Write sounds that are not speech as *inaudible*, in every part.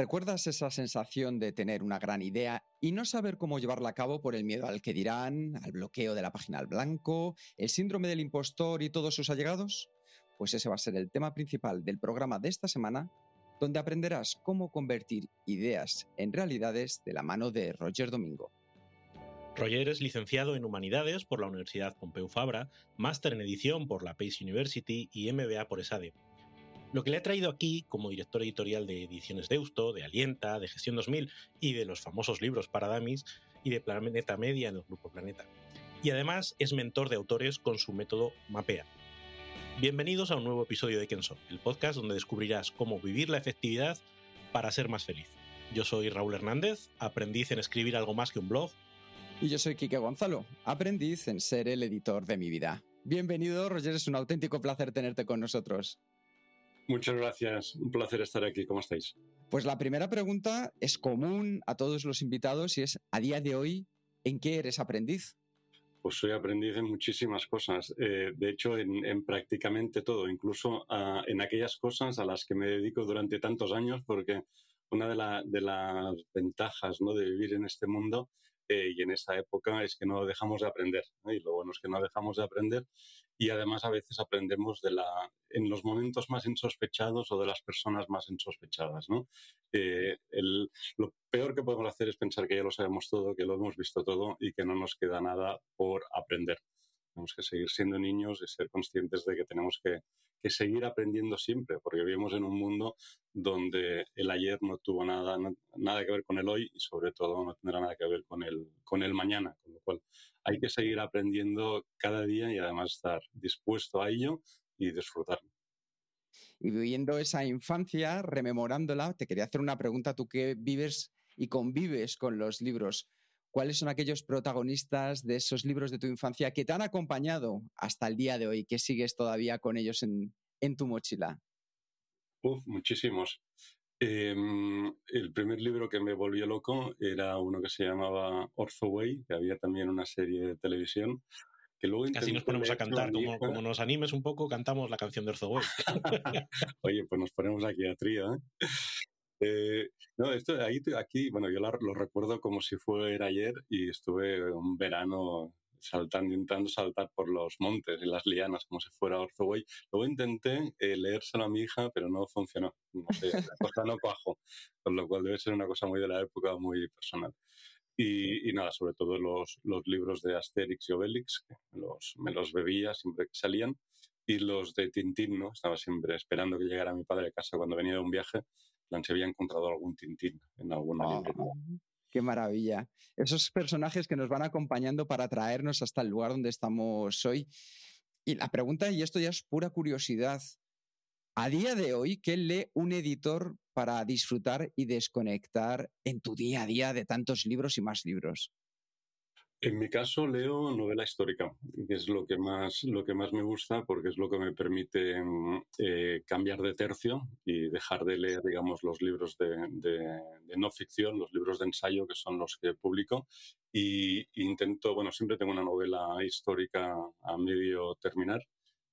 ¿Recuerdas esa sensación de tener una gran idea y no saber cómo llevarla a cabo por el miedo al que dirán, al bloqueo de la página al blanco, el síndrome del impostor y todos sus allegados? Pues ese va a ser el tema principal del programa de esta semana, donde aprenderás cómo convertir ideas en realidades de la mano de Roger Domingo. Roger es licenciado en Humanidades por la Universidad Pompeu Fabra, máster en edición por la Pace University y MBA por ESADE. Lo que le ha traído aquí como director editorial de Ediciones Deusto, de Alienta, de Gestión 2000 y de los famosos libros para Damis y de Planeta Media en el Grupo Planeta. Y además es mentor de autores con su método Mapea. Bienvenidos a un nuevo episodio de Kenso, el podcast donde descubrirás cómo vivir la efectividad para ser más feliz. Yo soy Raúl Hernández, aprendiz en escribir algo más que un blog. Y yo soy Quique Gonzalo, aprendiz en ser el editor de mi vida. Bienvenido, Roger, es un auténtico placer tenerte con nosotros. Muchas gracias, un placer estar aquí. ¿Cómo estáis? Pues la primera pregunta es común a todos los invitados y es, a día de hoy, ¿en qué eres aprendiz? Pues soy aprendiz en muchísimas cosas, eh, de hecho en, en, prácticamente todo, incluso uh, en aquellas cosas a las que me dedico durante tantos años, porque una de, la, de las ventajas ¿no? de vivir en este mundo y en esta época es que no dejamos de aprender, y lo bueno es que no dejamos de aprender y además a veces aprendemos de la, en los momentos más insospechados o de las personas más insospechadas. ¿no? Eh, el, lo peor que podemos hacer es pensar que ya lo sabemos todo, que lo hemos visto todo y que no nos queda nada por aprender. Tenemos que seguir siendo niños y ser conscientes de que tenemos que, seguir aprendiendo siempre, porque vivimos en un mundo donde el ayer no tuvo nada, nada que ver con el hoy y sobre todo no tendrá nada que ver con el, con el mañana, con lo cual hay que seguir aprendiendo cada día y además estar dispuesto a ello y disfrutarlo. Y viviendo esa infancia, rememorándola, te quería hacer una pregunta, tú que vives y convives con los libros, ¿cuáles son aquellos protagonistas de esos libros de tu infancia que te han acompañado hasta el día de hoy, que sigues todavía con ellos en, en tu mochila? Uf, muchísimos. Eh, el primer libro que me volvió loco era uno que se llamaba Orthoway, que había también una serie de televisión. Que luego Casi nos ponemos a cantar, como, como, nos animes un poco, cantamos la canción de Orthoway. *laughs* Oye, pues nos ponemos aquí a trío, ¿eh? Eh, no, esto ahí, aquí, bueno, yo lo, recuerdo como si fuera ayer y estuve un verano saltando, intentando saltar por los montes y las lianas como si fuera Orthoway. Luego intenté eh, leérselo a mi hija, pero no funcionó. No sé, la cosa no cuajo, con lo cual debe ser una cosa muy de la época, muy personal. Y, y, nada, sobre todo los, los libros de Asterix y Obelix, los, me los bebía siempre que salían. Y los de Tintín, ¿no? Estaba siempre esperando que llegara mi padre a casa cuando venía de un viaje, plan si había encontrado algún Tintín en alguna Ah, librería. Qué maravilla. Esos personajes que nos van acompañando para traernos hasta el lugar donde estamos hoy. Y la pregunta, y esto ya es pura curiosidad, a día de hoy, ¿qué lee un editor para disfrutar y desconectar en tu día a día de tantos libros y más libros? En mi caso leo novela histórica, que es lo que más, lo que más me gusta porque es lo que me permite eh, cambiar de tercio y dejar de leer, digamos, los libros de, de, de, no ficción, los libros de ensayo, que son los que publico. Y, y intento, bueno, siempre tengo una novela histórica a medio terminar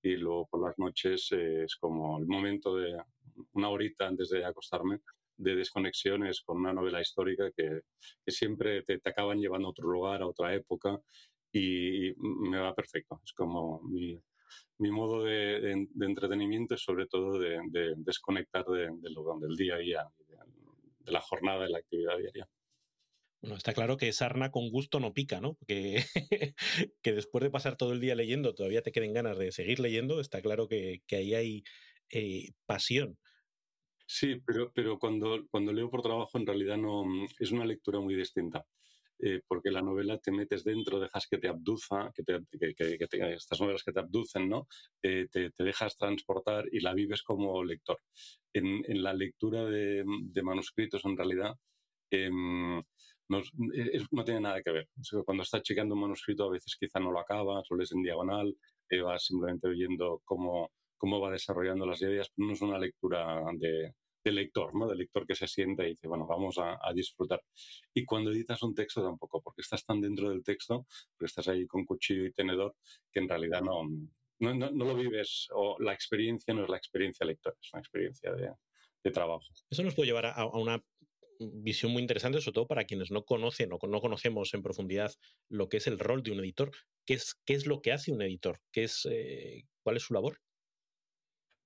y luego por las noches eh, es como el momento de una horita antes de acostarme de desconexiones con una novela histórica que, siempre te, te, acaban llevando a otro lugar, a otra época, y me va perfecto. Es como mi, mi modo de, entretenimiento y sobre todo de, de desconectar de, lo, del día a día, de, la jornada, de la actividad diaria. Bueno, está claro que sarna con gusto no pica, ¿no? Que, *laughs* que después de pasar todo el día leyendo todavía te queden ganas de seguir leyendo, está claro que, que ahí hay eh, pasión. Sí, pero, pero cuando, cuando leo por trabajo en realidad no es una lectura muy distinta. eh, porque la novela te metes dentro, dejas que te abduza, que, estas novelas que te abducen, ¿no? Eh, te, dejas transportar y la vives como lector. En, la lectura de, manuscritos, en realidad, em, no, tiene nada que ver. Cuando estás chequeando un manuscrito, a veces quizá no lo acabas, lo lees en diagonal, vas simplemente oyendo cómo, cómo va desarrollando las ideas, no es una lectura de, de lector, ¿no? De lector que se sienta y dice, bueno, vamos a, disfrutar. Y cuando editas un texto tampoco, porque estás tan dentro del texto, porque estás ahí con cuchillo y tenedor, que en realidad no, no, no, lo vives, o la experiencia no es la experiencia lector, es una experiencia de, de trabajo. Eso nos puede llevar a, una visión muy interesante, sobre todo para quienes no conocen o no conocemos en profundidad lo que es el rol de un editor. ¿Qué es, qué es lo que hace un editor? ¿Qué es, eh, ¿Cuál es su labor?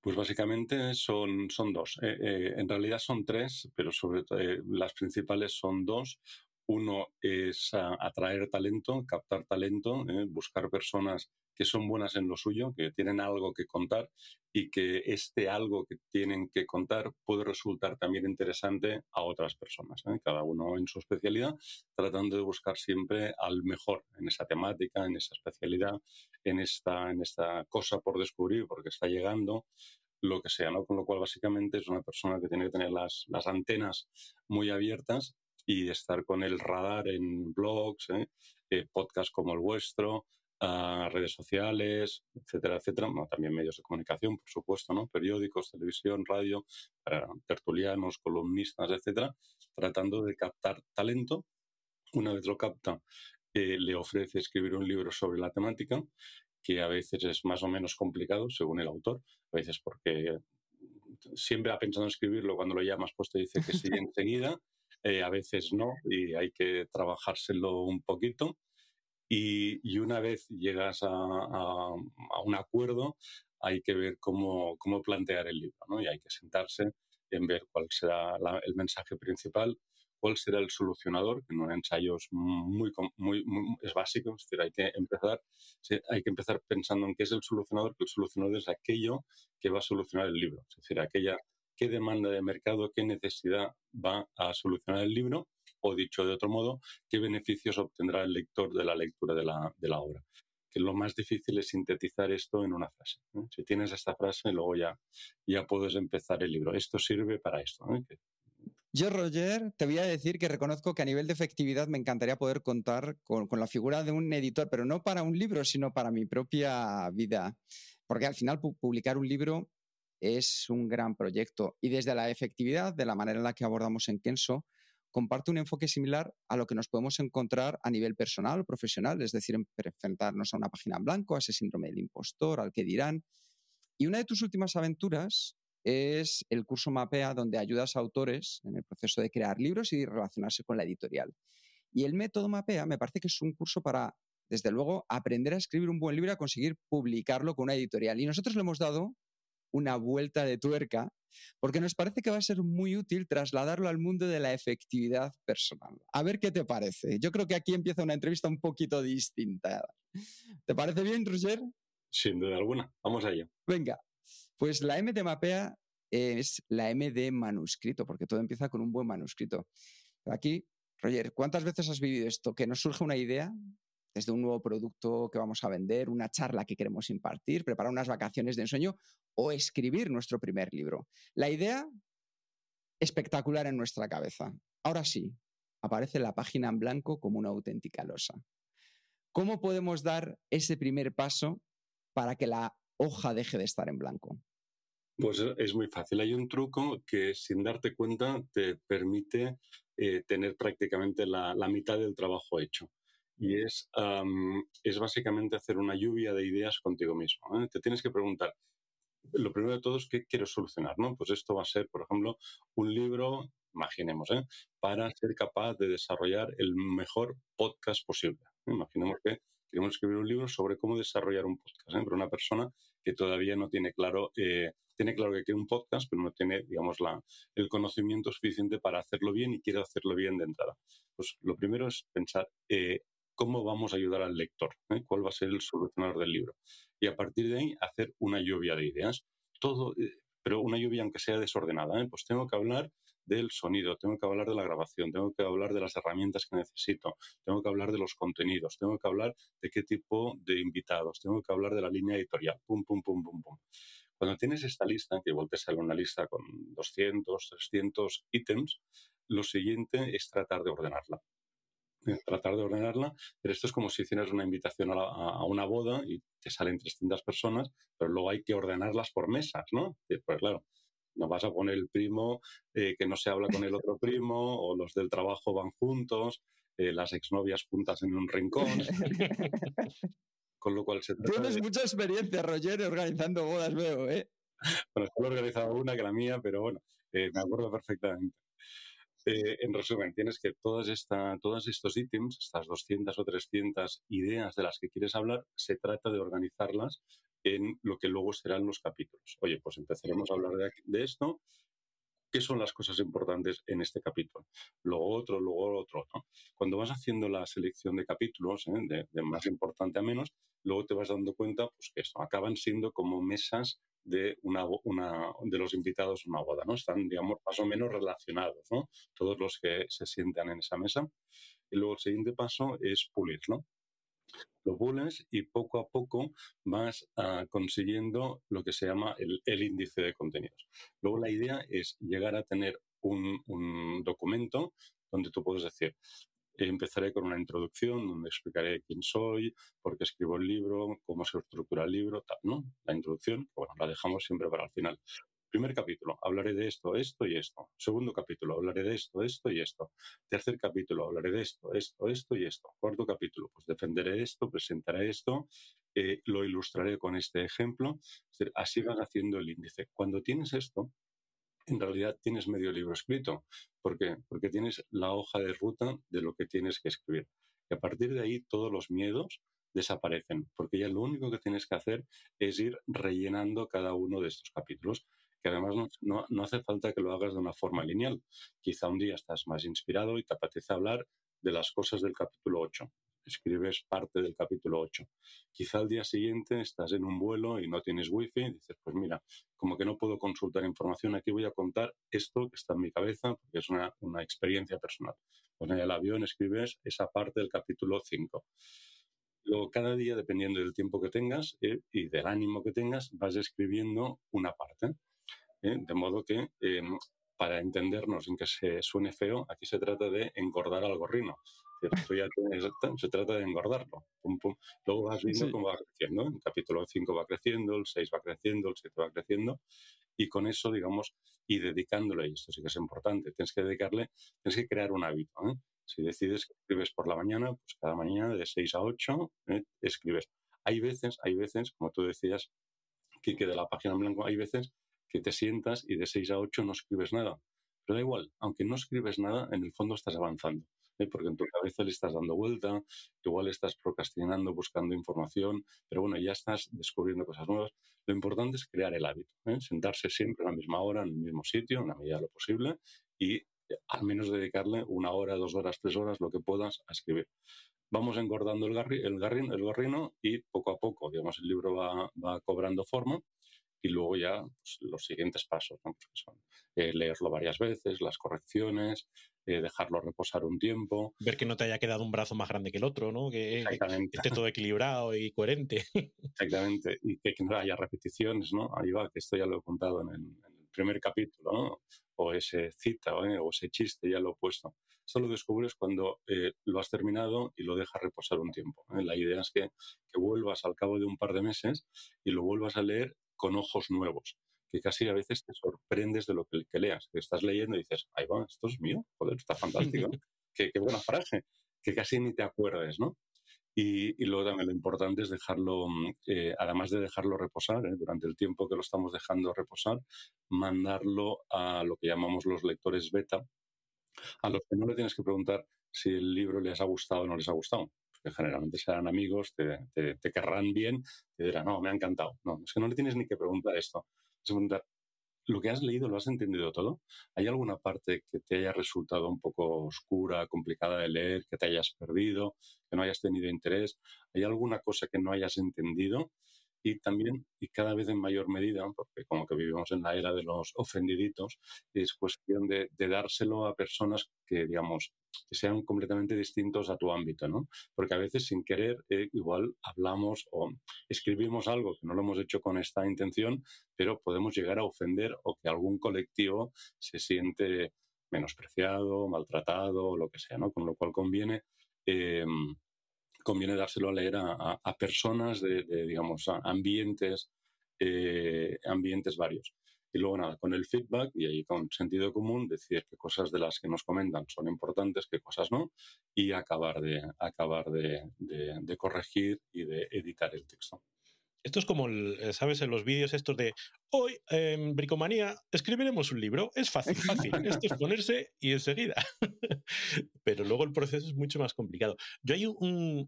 Pues básicamente son, son dos. Eh, eh, en realidad son tres, pero sobre eh, las principales son dos. Uno es atraer talento, captar talento, buscar personas que son buenas en lo suyo, que tienen algo que contar y que este algo que tienen que contar puede resultar también interesante a otras personas, cada uno en su especialidad, tratando de buscar siempre al mejor en esa temática, en esa especialidad, en esta, en esta cosa por descubrir, porque está llegando lo que sea, ¿no? Con lo cual, básicamente, es una persona que tiene que tener las, las antenas muy abiertas y estar con el radar en blogs, ¿eh? Eh, podcasts como el vuestro, redes sociales, etcétera, etcétera. también medios de comunicación, por supuesto, ¿no? Periódicos, televisión, radio, tertulianos, columnistas, etcétera, tratando de captar talento. Una vez lo capta, eh, le ofrece escribir un libro sobre la temática, que a veces es más o menos complicado, según el autor, a veces porque siempre ha pensado en escribirlo, cuando lo llamas pues te dice que sí *laughs* enseguida, eh, a veces no, y hay que trabajárselo un poquito. Y, una vez llegas a, un acuerdo, hay que ver cómo, cómo plantear el libro, ¿no? Y hay que sentarse en ver cuál será el mensaje principal, cuál será el solucionador, que en un ensayo es muy, muy, es básico, es decir, hay que empezar, hay que empezar pensando en qué es el solucionador, que el solucionador es aquello que va a solucionar el libro, es decir, aquella qué demanda de mercado, qué necesidad va a solucionar el libro, o dicho de otro modo, qué beneficios obtendrá el lector de la lectura de la, de la obra. Que lo más difícil es sintetizar esto en una frase. Si tienes esta frase, luego ya, ya puedes empezar el libro. Esto sirve para esto. Yo, Roger, te voy a decir que reconozco que a nivel de efectividad me encantaría poder contar con, la figura de un editor, pero no para un libro, sino para mi propia vida. Porque al final publicar un libro es un gran proyecto. Y desde la efectividad, de la manera en la que abordamos en Kenso, comparte un enfoque similar a lo que nos podemos encontrar a nivel personal o profesional, es decir, enfrentarnos a una página en blanco, a ese síndrome del impostor, al que dirán. Y una de tus últimas aventuras es el curso Mapea, donde ayudas a autores en el proceso de crear libros y relacionarse con la editorial. Y el método Mapea me parece que es un curso para, desde luego, aprender a escribir un buen libro y a conseguir publicarlo con una editorial. Y nosotros le hemos dado una vuelta de tuerca porque nos parece que va a ser muy útil trasladarlo al mundo de la efectividad personal. A ver qué te parece. Yo creo que aquí empieza una entrevista un poquito distinta. ¿Te parece bien, Roger? Sin duda alguna. Vamos a ello. Venga, pues la M de mapea es la M de manuscrito, porque todo empieza con un buen manuscrito. Aquí, Roger, ¿cuántas veces has vivido esto? Que nos surge una idea desde un nuevo producto que vamos a vender, una charla que queremos impartir, preparar unas vacaciones de ensueño o escribir nuestro primer libro. La idea espectacular en nuestra cabeza. Ahora sí, aparece la página en blanco como una auténtica losa. ¿Cómo podemos dar ese primer paso para que la hoja deje de estar en blanco? Pues es muy fácil. Hay un truco que sin darte cuenta te permite eh, tener prácticamente la, mitad del trabajo hecho. Y es, es básicamente hacer una lluvia de ideas contigo mismo. ¿eh? Te tienes que preguntar, lo primero de todo es qué quiero solucionar, ¿no? Pues esto va a ser, por ejemplo, un libro, imaginemos, ¿eh? para ser capaz de desarrollar el mejor podcast posible. Imaginemos que queremos escribir un libro sobre cómo desarrollar un podcast, ¿eh? pero una persona que todavía no tiene claro, eh, tiene claro que quiere un podcast, pero no tiene, digamos, la, el conocimiento suficiente para hacerlo bien y quiere hacerlo bien de entrada. Pues lo primero es pensar eh, cómo vamos a ayudar al lector, ¿eh? cuál va a ser el solucionador del libro. Y a partir de ahí hacer una lluvia de ideas. Todo, pero una lluvia aunque sea desordenada. Pues tengo que hablar del sonido, tengo que hablar de la grabación, tengo que hablar de las herramientas que necesito, tengo que hablar de los contenidos, tengo que hablar de qué tipo de invitados, tengo que hablar de la línea editorial, pum, pum, pum, pum, pum. Cuando tienes esta lista, que igual te sale una lista con 200, 300 ítems, lo siguiente es tratar de ordenarla. Eh, tratar de ordenarla, pero esto es como si hicieras una invitación a, una boda y te salen 300 personas, pero luego hay que ordenarlas por mesas, ¿no? Pues claro, no vas a poner el primo eh, que no se habla con el otro primo, o los del trabajo van juntos, eh, las exnovias juntas en un rincón. *laughs* Con lo cual se Tienes mucha experiencia, Roger, organizando bodas, veo, ¿eh? Bueno, solo he organizado una que la mía, pero bueno, eh, me acuerdo perfectamente. Eh, en resumen, tienes que todas esta, todos estos ítems, estas 200 o 300 ideas de las que quieres hablar, se trata de organizarlas en lo que luego serán los capítulos. Oye, pues empezaremos a hablar de, de esto qué son las cosas importantes en este capítulo. Luego otro, luego otro. ¿no? Cuando vas haciendo la selección de capítulos, ¿eh? de, más importante a menos, luego te vas dando cuenta pues, que esto acaban siendo como mesas de, una, una, de los invitados a una boda, ¿no? Están, digamos, más o menos relacionados, ¿no? Todos los que se sientan en esa mesa. Y luego el siguiente paso es pulir, ¿no? Lo pules y poco a poco vas ah, consiguiendo lo que se llama el, índice de contenidos. Luego la idea es llegar a tener un, documento donde tú puedes decir, empezaré con una introducción donde explicaré quién soy, por qué escribo el libro, cómo se estructura el libro, tal, ¿no? La introducción, bueno, la dejamos siempre para el final. Primer capítulo, hablaré de esto, esto y esto. Segundo capítulo, hablaré de esto, esto y esto. Tercer capítulo, hablaré de esto, esto, esto y esto. Cuarto capítulo, pues defenderé esto, presentaré esto, eh, lo ilustraré con este ejemplo. así vas haciendo el índice. Cuando tienes esto, en realidad tienes medio libro escrito. ¿Por qué? Porque tienes la hoja de ruta de lo que tienes que escribir. Y a partir de ahí todos los miedos desaparecen, porque ya lo único que tienes que hacer es ir rellenando cada uno de estos capítulos que además no, no, hace falta que lo hagas de una forma lineal. Quizá un día estás más inspirado y te apetece hablar de las cosas del capítulo 8. Escribes parte del capítulo 8. Quizá al día siguiente estás en un vuelo y no tienes wifi y dices, pues mira, como que no puedo consultar información, aquí voy a contar esto que está en mi cabeza porque es una, una experiencia personal. Pues en el avión escribes esa parte del capítulo 5. Luego, cada día, dependiendo del tiempo que tengas eh, y del ánimo que tengas, vas escribiendo una parte. ¿Eh? De modo que, em, para entendernos en que se suene feo, aquí se trata de engordar al gorrino. se trata de engordarlo. Luego vas viendo cómo va creciendo. El capítulo 5 va creciendo, el 6 va creciendo, el 7 va creciendo. Y con eso, digamos, y dedicándole, y esto sí que es importante, tienes que dedicarle, tienes que crear un hábito. ¿eh? Si decides que escribes por la mañana, pues cada mañana de 6 a 8 ¿eh? escribes. Hay veces, hay veces, como tú decías, que de la página en blanco, hay veces que te sientas y de 6 a 8 no escribes nada. Pero da igual, aunque no escribes nada, en el fondo estás avanzando, ¿eh? porque en tu cabeza le estás dando vuelta, igual estás procrastinando, buscando información, pero bueno, ya estás descubriendo cosas nuevas. Lo importante es crear el hábito, ¿eh? sentarse siempre a la misma hora, en el mismo sitio, en la medida de lo posible, y eh, al menos dedicarle una hora, dos horas, tres horas, lo que puedas a escribir. Vamos engordando el, el, el gorrino y poco a poco, digamos, el libro va cobrando forma y luego ya pues, los siguientes pasos, ¿no? son eh, leerlo varias veces, las correcciones, eh, dejarlo reposar un tiempo. Ver que no te haya quedado un brazo más grande que el otro, ¿no? Que esté todo equilibrado y coherente. *laughs* Exactamente, y que, no haya repeticiones, ¿no? Ahí va, que esto ya lo he contado en el, primer capítulo, ¿no? O ese cita ¿eh? o ese chiste, ya lo he puesto. Eso lo descubres cuando lo has terminado y lo dejas reposar un tiempo. La idea es que, que vuelvas al cabo de un par de meses y lo vuelvas a leer con ojos nuevos, que casi a veces te sorprendes de lo que, leas, que estás leyendo y dices, ahí va, esto es mío, joder, está fantástico, qué, buena frase, que casi ni te acuerdes, ¿no? Y, luego también lo importante es dejarlo, eh, además de dejarlo reposar, ¿eh? durante el tiempo que lo estamos dejando reposar, mandarlo a lo que llamamos los lectores beta, a los que no le tienes que preguntar si el libro les ha gustado o no les ha gustado que generalmente serán amigos, te, te, querrán bien, te dirán, no, me ha encantado. No, es que no le tienes ni que preguntar esto. Es preguntar, ¿lo que has leído lo has entendido todo? ¿Hay alguna parte que te haya resultado un poco oscura, complicada de leer, que te hayas perdido, que no hayas tenido interés? ¿Hay alguna cosa que no hayas entendido? y también, y cada vez en mayor medida, porque como que vivimos en la era de los ofendiditos, es cuestión de, dárselo a personas que, digamos, que sean completamente distintos a tu ámbito, ¿no? Porque a veces sin querer eh, igual hablamos o escribimos algo que no lo hemos hecho con esta intención, pero podemos llegar a ofender o que algún colectivo se siente menospreciado, maltratado, lo que sea, ¿no? Con lo cual conviene eh, conviene dárselo a leer a, personas de, digamos, ambientes, eh, ambientes varios. Y luego nada, con el feedback y ahí con sentido común, decir qué cosas de las que nos comentan son importantes, qué cosas no, y acabar de, acabar de, de corregir y de editar el texto. Esto es como, eh, ¿sabes? En los vídeos estos de hoy en Bricomanía escribiremos un libro. Es fácil, fácil. *laughs* Esto es ponerse y enseguida. *laughs* Pero luego el proceso es mucho más complicado. Yo hay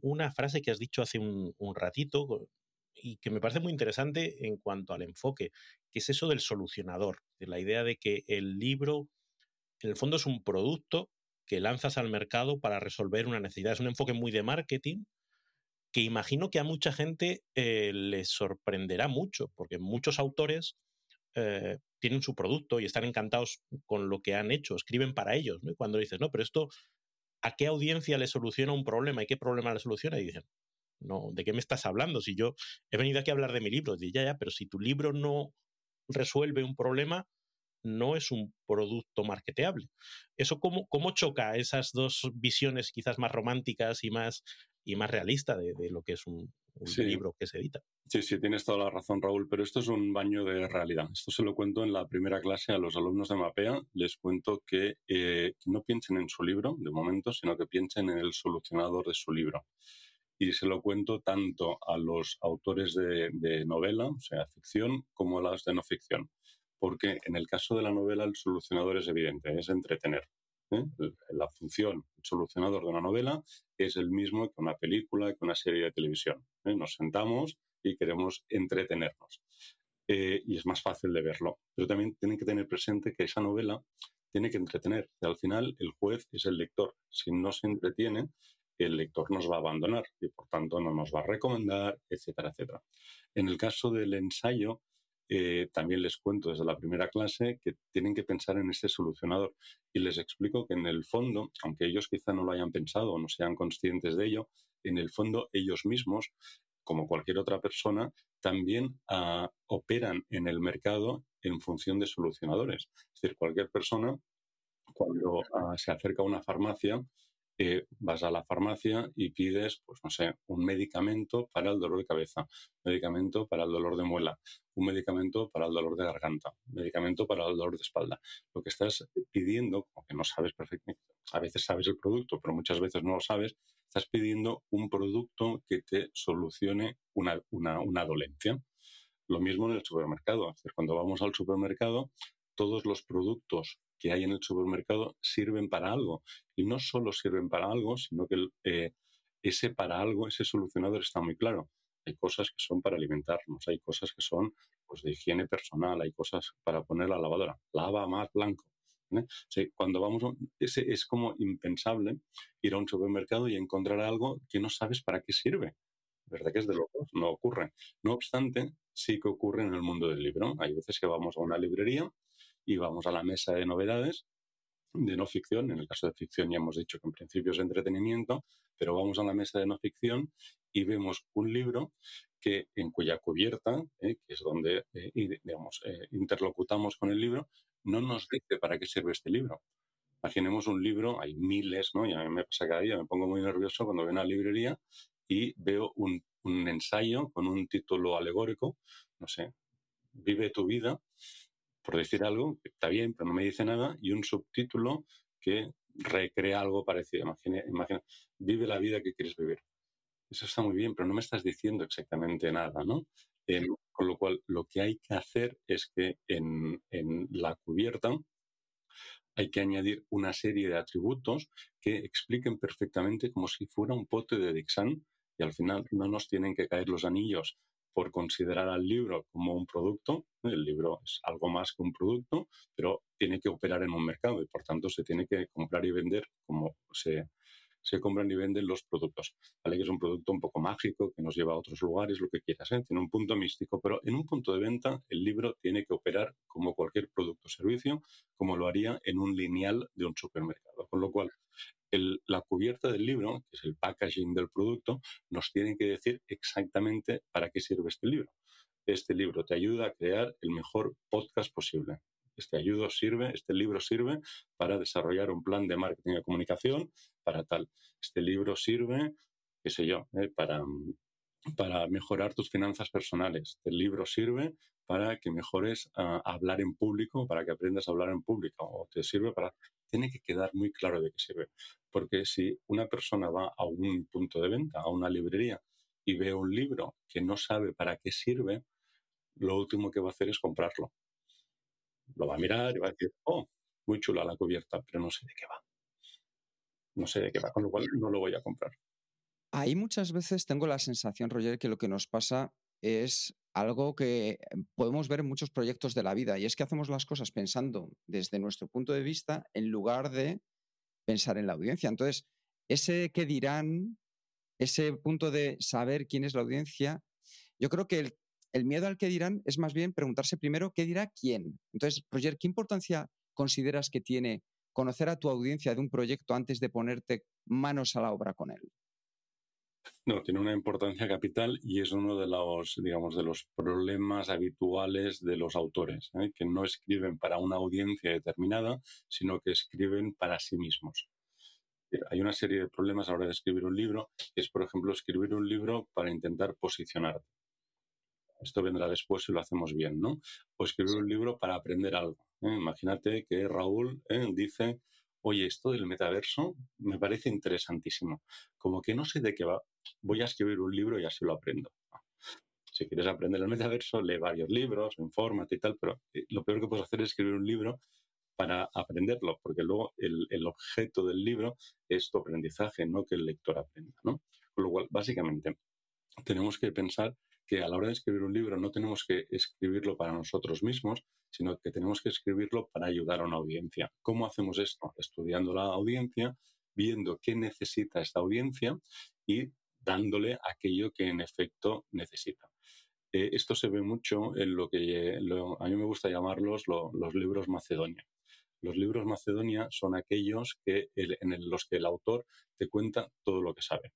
una frase que has dicho hace un, ratito y que me parece muy interesante en cuanto al enfoque, que es eso del solucionador, de la idea de que el libro, en el fondo, es un producto que lanzas al mercado para resolver una necesidad. Es un enfoque muy de marketing, que imagino que a mucha gente eh, les sorprenderá mucho, porque muchos autores eh, tienen su producto y están encantados con lo que han hecho, escriben para ellos. ¿no? cuando dices, no, pero esto, ¿a qué audiencia le soluciona un problema y qué problema le soluciona? Y dicen, no, ¿de qué me estás hablando? Si yo he venido aquí a hablar de mi libro, digo, ya, ya, pero si tu libro no resuelve un problema, no es un producto marketeable. ¿Eso cómo, cómo choca esas dos visiones quizás más románticas y más y más realista de, lo que es un, libro que se edita. Sí, sí, tienes toda la razón, Raúl, pero esto es un baño de realidad. Esto se lo cuento en la primera clase a los alumnos de Mapea. Les cuento que eh, no piensen en su libro, de momento, sino que piensen en el solucionador de su libro. Y se lo cuento tanto a los autores de, de novela, o sea, ficción, como a los de no ficción. Porque en el caso de la novela el solucionador es evidente, es entretener. ¿eh? La función solucionador de una novela es el mismo que una película, que una serie de televisión. ¿eh? Nos sentamos y queremos entretenernos. Eh, y es más fácil de verlo. Pero también tienen que tener presente que esa novela tiene que entretener. Y al final, el juez es el lector. Si no se entretiene, el lector nos va a abandonar y por tanto no nos va a recomendar, etcétera, etcétera. En el caso del ensayo, eh, también les cuento desde la primera clase que tienen que pensar en este solucionador y les explico que en el fondo, aunque ellos quizá no lo hayan pensado o no sean conscientes de ello, en el fondo ellos mismos, como cualquier otra persona, también ah, operan en el mercado en función de solucionadores. Es decir, cualquier persona cuando ah, se acerca a una farmacia eh, vas a la farmacia y pides, pues no sé, un medicamento para el dolor de cabeza, medicamento para el dolor de muela, un medicamento para el dolor de garganta, medicamento para el dolor de espalda. Lo que estás pidiendo, aunque no sabes perfectamente, a veces sabes el producto, pero muchas veces no lo sabes, estás pidiendo un producto que te solucione una, una, una dolencia. Lo mismo en el supermercado. Es decir, cuando vamos al supermercado, todos los productos que hay en el supermercado sirven para algo. Y no solo sirven para algo, sino que eh, ese para algo, ese solucionador está muy claro. Hay cosas que son para alimentarnos, hay cosas que son pues, de higiene personal, hay cosas para poner la lavadora. Lava más blanco. cuando vamos, ese es como impensable ir a un supermercado y encontrar algo que no sabes para qué sirve. ¿Verdad que es de locos? No ocurre. No obstante, sí que ocurre en el mundo del libro. Hay veces que vamos a una librería y vamos a la mesa de novedades de no ficción. En el caso de ficción ya hemos dicho que en principio es entretenimiento, pero vamos a la mesa de no ficción y vemos un libro que en cuya cubierta, eh, que es donde eh, digamos, eh, interlocutamos con el libro, no nos dice para qué sirve este libro. Imaginemos un libro, hay miles, ¿no? Y a mí me pasa cada día, me pongo muy nervioso cuando veo una librería y veo un, un ensayo con un título alegórico, no sé, vive tu vida, por decir algo, que está bien, pero no me dice nada, y un subtítulo que recrea algo parecido. Imagina, imagina, vive la vida que quieres vivir. Eso está muy bien, pero no me estás diciendo exactamente nada, ¿no? Em, con lo cual, lo que hay que hacer es que en, en la cubierta hay que añadir una serie de atributos que expliquen perfectamente como si fuera un pote de Dixon y al final no nos tienen que caer los anillos por considerar al libro como un producto. El libro es algo más que un producto, pero tiene que operar en un mercado y por tanto se tiene que comprar y vender como se, se compran y venden los productos. ¿vale? Que es un producto un poco mágico, que nos lleva a otros lugares, lo que quieras. ¿eh? Tiene un punto místico, pero en un punto de venta el libro tiene que operar como cualquier producto o servicio, como lo haría en un lineal de un supermercado. Con lo cual, la cubierta del libro, que es el packaging del producto, nos tiene que decir exactamente para qué sirve este libro. Este libro te ayuda a crear el mejor podcast posible. Este ayudo sirve, este libro sirve para desarrollar un plan de marketing y comunicación para tal. Este libro sirve, qué sé yo, eh, para, para mejorar tus finanzas personales. Este libro sirve para que mejores a hablar en público, para que aprendas a hablar en público, o te sirve para... Tiene que quedar muy claro de qué sirve. Porque si una persona va a un punto de venta, a una librería, y ve un libro que no sabe para qué sirve, lo último que va a hacer es comprarlo. Lo va a mirar y va a decir, oh, muy chula la cubierta, pero no sé de qué va. No sé de qué va, con lo cual no lo voy a comprar. Ahí muchas veces tengo la sensación, Roger, que lo que nos pasa es algo que podemos ver en muchos proyectos de la vida y es que hacemos las cosas pensando desde nuestro punto de vista en lugar de pensar en la audiencia. Entonces, ese que dirán, ese punto de saber quién es la audiencia, yo creo que el el miedo al que dirán es más bien preguntarse primero qué dirá quién. Entonces, Roger, ¿qué importancia consideras que tiene conocer a tu audiencia de un proyecto antes de ponerte manos a la obra con él? No, tiene una importancia capital y es uno de los, digamos, de los problemas habituales de los autores, ¿eh? que no escriben para una audiencia determinada, sino que escriben para sí mismos. Hay una serie de problemas a la hora de escribir un libro, que es, por ejemplo, escribir un libro para intentar posicionarte esto vendrá después si lo hacemos bien, ¿no? O escribir un libro para aprender algo. ¿eh? Imagínate que Raúl ¿eh? dice, oye, esto del metaverso me parece interesantísimo. Como que no sé de qué va, voy a escribir un libro y así lo aprendo. Si quieres aprender el metaverso, lee varios libros, infórmate y tal, pero eh, lo peor que puedes hacer es escribir un libro para aprenderlo, porque luego el, objeto del libro es tu aprendizaje, no que el lector aprenda, ¿no? Con lo cual, básicamente, tenemos que pensar que a la hora de escribir un libro no tenemos que escribirlo para nosotros mismos, sino que tenemos que escribirlo para ayudar a una audiencia. ¿Cómo hacemos esto? Estudiando la audiencia, viendo qué necesita esta audiencia y dándole aquello que en efecto necesita. Eh, esto se ve mucho en lo que a mí me gusta llamarlos los libros Macedonia. Los libros Macedonia son aquellos que en los que el autor te cuenta todo lo que sabe.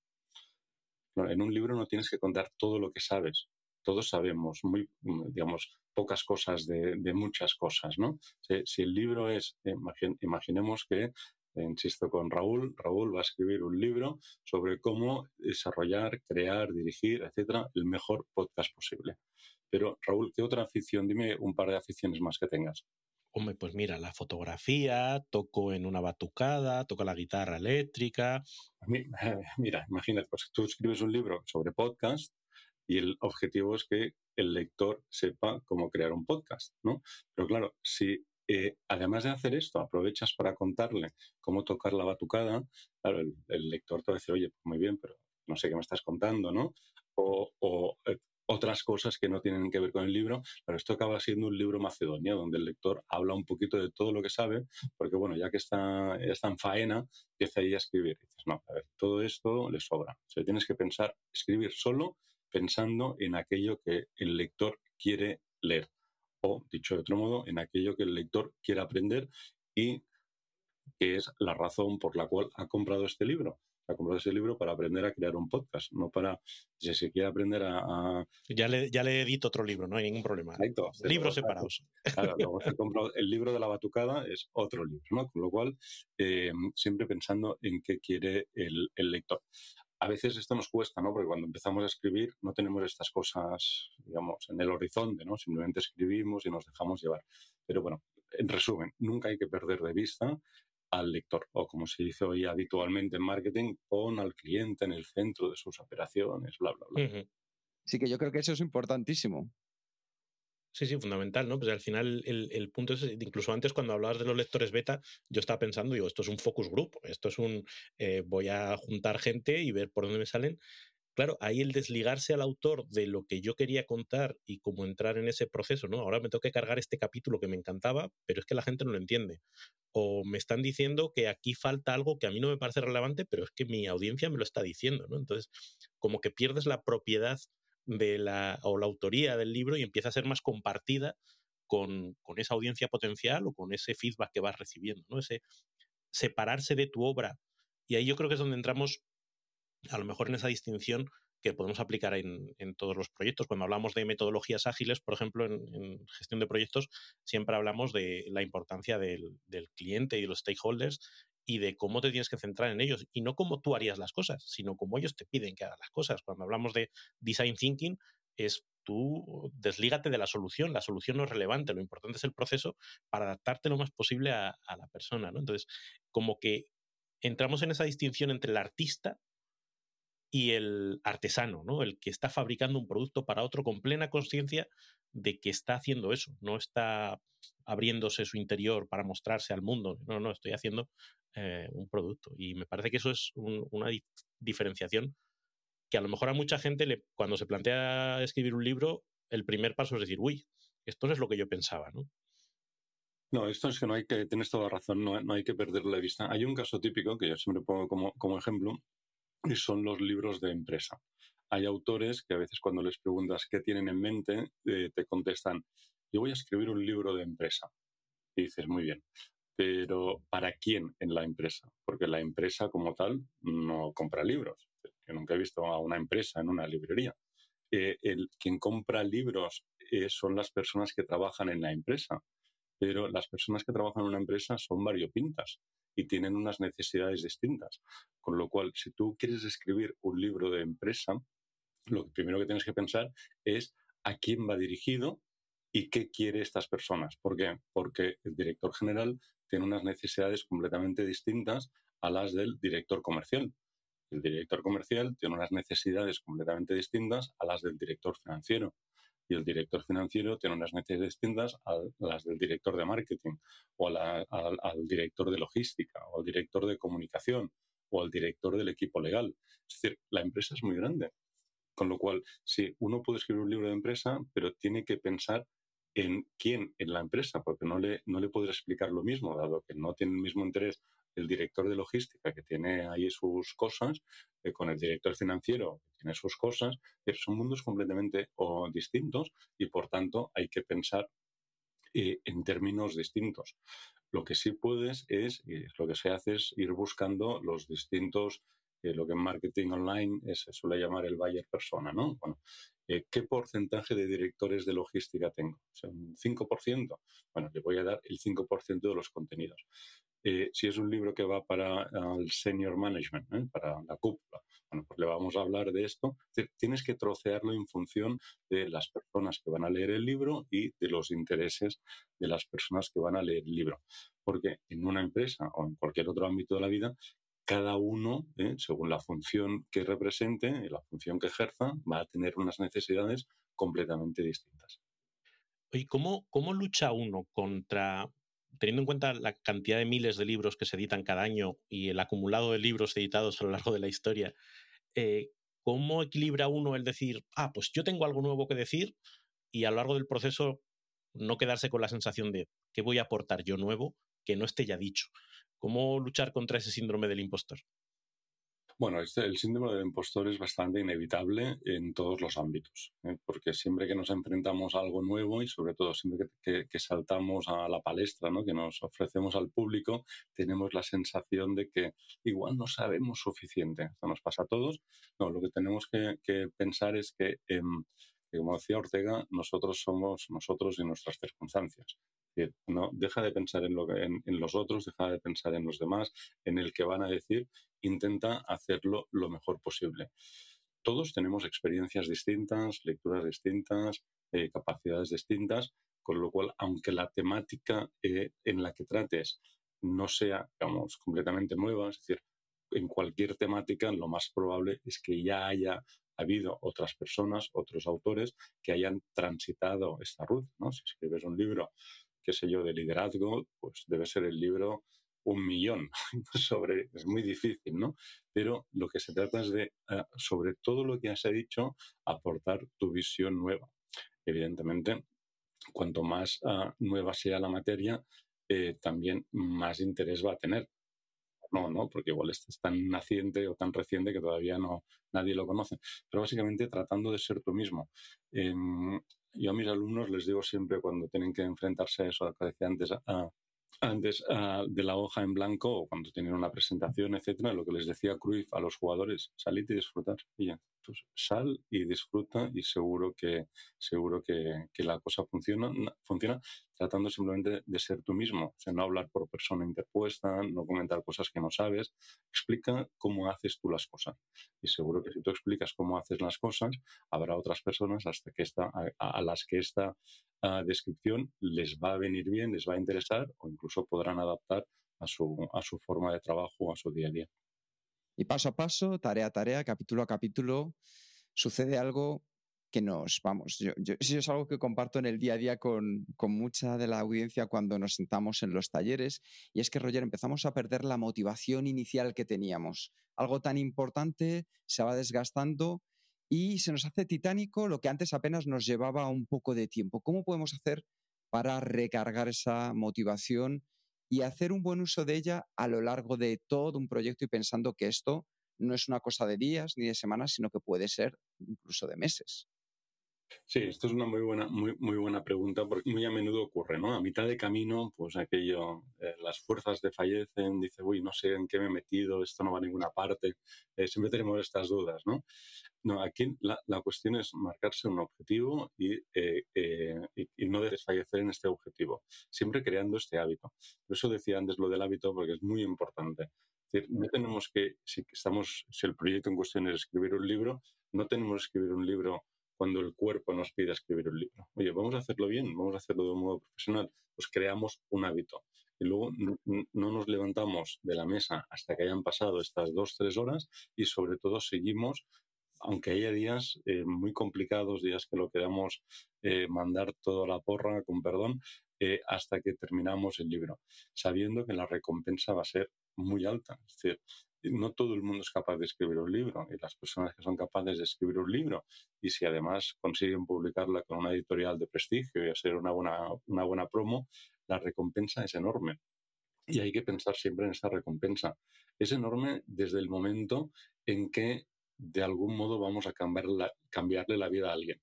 En un libro no tienes que contar todo lo que sabes. Todos sabemos muy, mm, digamos, pocas cosas de, muchas cosas, ¿no? Si, el libro es, imaginemos que, insisto con Raúl, Raúl va a escribir un libro sobre cómo desarrollar, crear, dirigir, etcétera, el mejor podcast posible. Pero, Raúl, ¿qué otra afición? Dime un par de aficiones más que tengas. Hombre, pues mira, la fotografía, toco en una batucada, toco la guitarra eléctrica. *laughs* Mira, imagínate, pues tú escribes un libro sobre podcast y el objetivo es que el lector sepa cómo crear un podcast, ¿no? Pero claro, si eh, además de hacer esto, aprovechas para contarle cómo tocar la batucada, claro, el, lector te va a decir, oye, pues muy bien, pero no sé qué me estás contando, ¿no? O, eh, otras cosas que no tienen que ver con el libro, pero esto acaba siendo un libro Macedonia, donde el lector habla un poquito de todo lo que sabe, porque bueno, ya que está en faena, empieza ahí a escribir. dices, no, a ver, todo esto le sobra. O sea, tienes que pensar, escribir solo pensando en aquello que el lector quiere leer. O, dicho de otro modo, en aquello que el lector quiere aprender y que es la razón por la cual ha comprado este libro a comprar ese libro para aprender a crear un podcast, no para, si se quiere aprender a... Ya, le, ya le edito otro libro, no hay ningún problema. Exacto. Libros separados. Claro, *laughs* el libro de la batucada es otro libro, ¿no? Con lo cual, eh, siempre pensando en qué quiere el, el lector a veces esto nos cuesta, ¿no? Porque cuando empezamos a escribir no tenemos estas cosas, digamos, en el horizonte, ¿no? Simplemente escribimos y nos dejamos llevar. Pero bueno, en resumen, nunca hay que perder de vista al lector, o como se dice hoy habitualmente en marketing, pon al cliente en el centro de sus operaciones, bla, bla, bla. Sí, que yo creo que eso es importantísimo. Sí, sí, fundamental, ¿no? Pues al final el, punto es, incluso antes cuando hablabas de los lectores beta, yo estaba pensando, digo, esto es un focus group, esto es un, eh, voy a juntar gente y ver por dónde me salen, claro, ahí el desligarse al autor de lo que yo quería contar y cómo entrar en ese proceso, ¿no? Ahora me tengo que cargar este capítulo que me encantaba, pero es que la gente no lo entiende. O me están diciendo que aquí falta algo que a mí no me parece relevante, pero es que mi audiencia me lo está diciendo, ¿no? Entonces, como que pierdes la propiedad de la, o la autoría del libro y empieza a ser más compartida con, con, esa audiencia potencial o con ese feedback que vas recibiendo, ¿no? Ese separarse de tu obra. Y ahí yo creo que es donde entramos a lo mejor en esa distinción que podemos aplicar en, todos los proyectos. Cuando hablamos de metodologías ágiles, por ejemplo, en, gestión de proyectos, siempre hablamos de la importancia del, cliente y de los stakeholders y de cómo te tienes que centrar en ellos y no cómo tú harías las cosas, sino cómo ellos te piden que hagas las cosas. Cuando hablamos de design thinking, es tú deslígate de la solución, la solución no es relevante, lo importante es el proceso para adaptarte lo más posible a, a la persona. ¿no? Entonces, como que entramos en esa distinción entre el artista y el artesano, ¿no? El que está fabricando un producto para otro con plena conciencia de que está haciendo eso, no está abriéndose su interior para mostrarse al mundo, no, no, estoy haciendo eh, un producto. Y me parece que eso es una diferenciación que a lo mejor a mucha gente le, cuando se plantea escribir un libro, el primer paso es decir, uy, esto no es lo que yo pensaba, ¿no? No, esto es que no hay que, tienes toda razón, no, no hay que perderle la vista. Hay un caso típico que yo siempre pongo como, como ejemplo, y son los libros de empresa. Hay autores que a veces cuando les preguntas qué tienen en mente, eh, te contestan, yo voy a escribir un libro de empresa. Y dices, muy bien, pero ¿para quién en la empresa? Porque la empresa como tal no compra libros. Yo nunca he visto a una empresa en una librería. Eh, el, quien compra libros eh, son las personas que trabajan en la empresa, pero las personas que trabajan en una empresa son variopintas y tienen unas necesidades distintas. Con lo cual, si tú quieres escribir un libro de empresa, lo primero que tienes que pensar es a quién va dirigido y qué quiere estas personas. ¿Por qué? Porque el director general tiene unas necesidades completamente distintas a las del director comercial. El director comercial tiene unas necesidades completamente distintas a las del director financiero y el director financiero tiene unas necesidades distintas a las del director de marketing o al director de logística o al director de comunicación o al director del equipo legal. Es decir, la empresa es muy grande. Con lo cual, sí, uno puede escribir un libro de empresa, pero tiene que pensar en quién en la empresa, porque no le, no le podrá explicar lo mismo, dado que no tiene el mismo interés el director de logística que tiene ahí sus cosas, eh, con el director financiero que tiene sus cosas, pero son mundos completamente distintos y por tanto hay que pensar eh, en términos distintos. Lo que sí puedes es, lo que se hace es ir buscando los distintos, eh, lo que en marketing online se suele llamar el buyer persona, ¿no? ¿qué porcentaje de directores de logística tengo? ¿Un 5%? Bueno, le voy a dar el 5% de los contenidos. Eh, si es un libro que va para el senior management, ¿eh? para la cúpula, bueno, pues le vamos a hablar de esto. Tienes que trocearlo en función de las personas que van a leer el libro y de los intereses de las personas que van a leer el libro. Porque en una empresa o en cualquier otro ámbito de la vida, cada uno, ¿eh? según la función que represente la función que ejerza, va a tener unas necesidades completamente distintas. ¿Y cómo lucha uno contra teniendo en cuenta la cantidad de miles de libros que se editan cada año y el acumulado de libros editados a lo largo de la historia, eh, ¿cómo equilibra uno el decir, ah, pues yo tengo algo nuevo que decir y a lo largo del proceso no quedarse con la sensación de qué voy a aportar yo nuevo que no esté ya dicho? ¿Cómo luchar contra ese síndrome del impostor? Bueno, este, el síndrome del impostor es bastante inevitable en todos los ámbitos, ¿eh? porque siempre que nos enfrentamos a algo nuevo y sobre todo siempre que, saltamos a la palestra, ¿no? que nos ofrecemos al público, tenemos la sensación de que igual no sabemos suficiente. Esto nos pasa a todos. No, lo que tenemos que, pensar es que, em, que, como decía Ortega, nosotros somos nosotros y nuestras circunstancias no deja de pensar en, lo en, los otros, deja de pensar en los demás, en el que van a decir, intenta hacerlo lo mejor posible. Todos tenemos experiencias distintas, lecturas distintas, eh, capacidades distintas, con lo cual, aunque la temática eh, en la que trates no sea, digamos, completamente nueva, es decir, en cualquier temática lo más probable es que ya haya habido otras personas, otros autores que hayan transitado esta ruta. ¿no? Si escribes un libro qué sé yo, de liderazgo, pues debe ser el libro un millón *laughs* sobre, es muy difícil, ¿no? Pero lo que se trata es de, eh, sobre todo lo que has dicho, aportar tu visión nueva. Evidentemente, cuanto más ah, nueva sea la materia, eh, también más interés va a tener. No, no, porque igual este es tan naciente o tan reciente que todavía no nadie lo conoce. Pero básicamente tratando de ser tú mismo. Em, yo a mis alumnos les digo siempre cuando tienen que enfrentarse a eso que decía antes, a, antes ah, de la hoja en blanco o cuando tienen una presentación, etcétera, lo que les decía Cruyff a los jugadores, salid y disfrutar. Y ya, sal y disfruta y seguro que, seguro que, que la cosa funciona, funciona tratando simplemente de ser tú mismo, no hablar por persona interpuesta, no comentar cosas que no sabes, explica cómo haces tú las cosas. Y seguro que si tú explicas cómo haces las cosas, habrá otras personas hasta que a, las que esta ah, descripción les va a venir bien, les va a interesar o incluso podrán adaptar a su, a su forma de trabajo, a su día a día. Y paso a paso, tarea a tarea, capítulo a capítulo, sucede algo que nos, vamos, yo, eso es algo que comparto en el día a día con, con, mucha de la audiencia cuando nos sentamos en los talleres, y es que, Roger, empezamos a perder la motivación inicial que teníamos. Algo tan importante se va desgastando y se nos hace titánico lo que antes apenas nos llevaba un poco de tiempo. ¿Cómo podemos hacer para recargar esa motivación y hacer un buen uso de ella a lo largo de todo un proyecto y pensando que esto no es una cosa de días ni de semanas, sino que puede ser incluso de meses? Sí, esto es una muy buena, muy, muy buena pregunta porque muy a menudo ocurre, ¿no? A mitad de camino, pues aquello, eh, las fuerzas desfallecen, dice, uy, no sé en qué me he metido, esto no va a ninguna parte, eh, siempre tenemos estas dudas, ¿no? No, aquí la, cuestión es marcarse un objetivo y, eh, y, y, no desfallecer en este objetivo, siempre creando este hábito. Por eso decía antes lo del hábito porque es muy importante. Es decir, no tenemos que, si estamos, si el proyecto en cuestión es escribir un libro, no tenemos que escribir un libro cuando el cuerpo nos pide escribir un libro. Oye, vamos a hacerlo bien, vamos a hacerlo de un modo profesional, pues creamos un hábito. Y luego no nos levantamos de la mesa hasta que hayan pasado estas dos, tres horas y sobre todo seguimos, aunque haya días eh, muy complicados, días que lo queramos eh, mandar toda la porra, con perdón, eh, hasta que terminamos el libro, sabiendo que la recompensa va a ser muy alta. Es decir, no todo el mundo es capaz de escribir un libro y las personas que son capaces de escribir un libro y si además consiguen publicarla con una editorial de prestigio y hacer una buena, una buena promo, la recompensa es enorme. Y hay que pensar siempre en esa recompensa. Es enorme desde el momento en que de algún modo vamos a cambiar cambiarle la vida a alguien.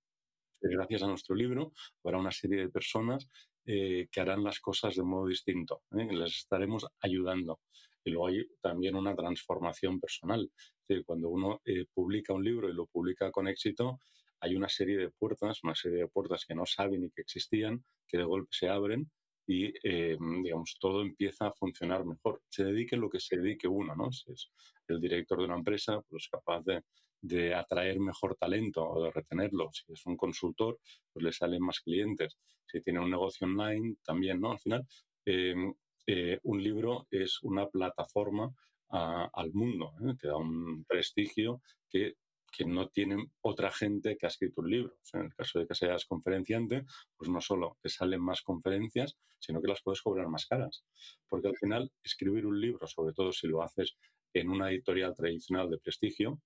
Gracias a nuestro libro habrá una serie de personas eh, que harán las cosas de modo distinto. ¿eh? Les estaremos ayudando. Y luego hay también una transformación personal. cuando uno eh, publica un libro y lo publica con éxito, hay una serie de puertas, una serie de puertas que no saben ni que existían, que de golpe se abren y, eh, digamos, todo empieza a funcionar mejor. Se dedique lo que se dedique uno, ¿no? Si es el director de una empresa, pues capaz de, de atraer mejor talento o de retenerlo. Si es un consultor, pues le salen más clientes. Si tiene un negocio online, también, ¿no? Al final, eh, eh, un libro es una plataforma al mundo, ¿eh? te da un prestigio que, que, no tiene otra gente que ha escrito un libro. en el caso de que seas conferenciante, pues no solo te salen más conferencias, sino que las puedes cobrar más caras. Porque al final, escribir un libro, sobre todo si lo haces en una editorial tradicional de prestigio,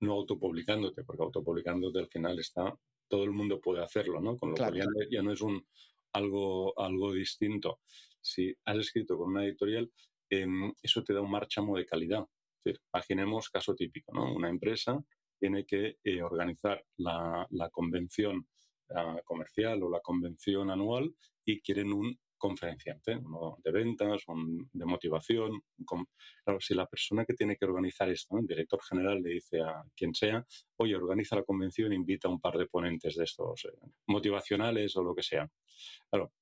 no autopublicándote, porque autopublicándote al final está, todo el mundo puede hacerlo, ¿no? Con lo cual ya, no es un, algo, algo distinto si has escrito con una editorial, em, eso te da un marchamo de calidad. imaginemos caso típico, ¿no? Una empresa tiene que eh, organizar la, convención comercial o la convención anual y quieren un conferenciante, uno de ventas, de motivación. claro, si la persona que tiene que organizar esto, el director general, le dice a quien sea, oye, organiza la convención, invita a un par de ponentes de estos eh, motivacionales o lo que sea. Claro,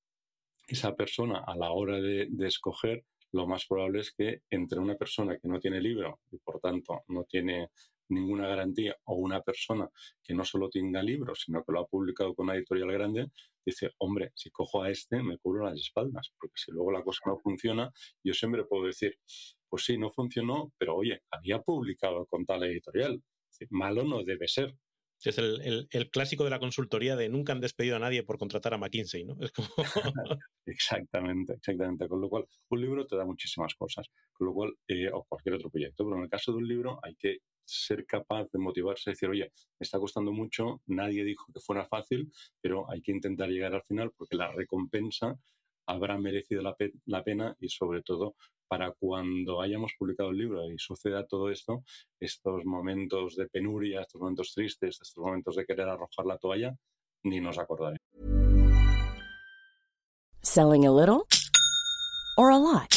esa persona a la hora de, escoger, lo más probable es que entre una persona que no tiene libro y por tanto no tiene ninguna garantía o una persona que no solo tenga libro, sino que lo ha publicado con una editorial grande, dice, hombre, si cojo a este me cubro las espaldas, porque si luego la cosa no funciona, yo siempre puedo decir, pues sí, no funcionó, pero oye, había publicado con tal editorial. Malo no debe ser. Es el, clásico de la consultoría de nunca han despedido a nadie por contratar a McKinsey, ¿no? *laughs* exactamente, exactamente. Con lo cual, un libro te da muchísimas cosas. Con lo cual, eh, o cualquier otro proyecto, pero en el caso de un libro hay que ser capaz de motivarse decir, oye, me está costando mucho, nadie dijo que fuera fácil, pero hay que intentar llegar al final porque la recompensa habrá merecido la, la pena y sobre todo para cuando hayamos publicado el libro y suceda todo esto, estos momentos de penuria, estos momentos tristes, estos momentos de querer arrojar la toalla, ni nos acordaremos. Selling a little or a lot?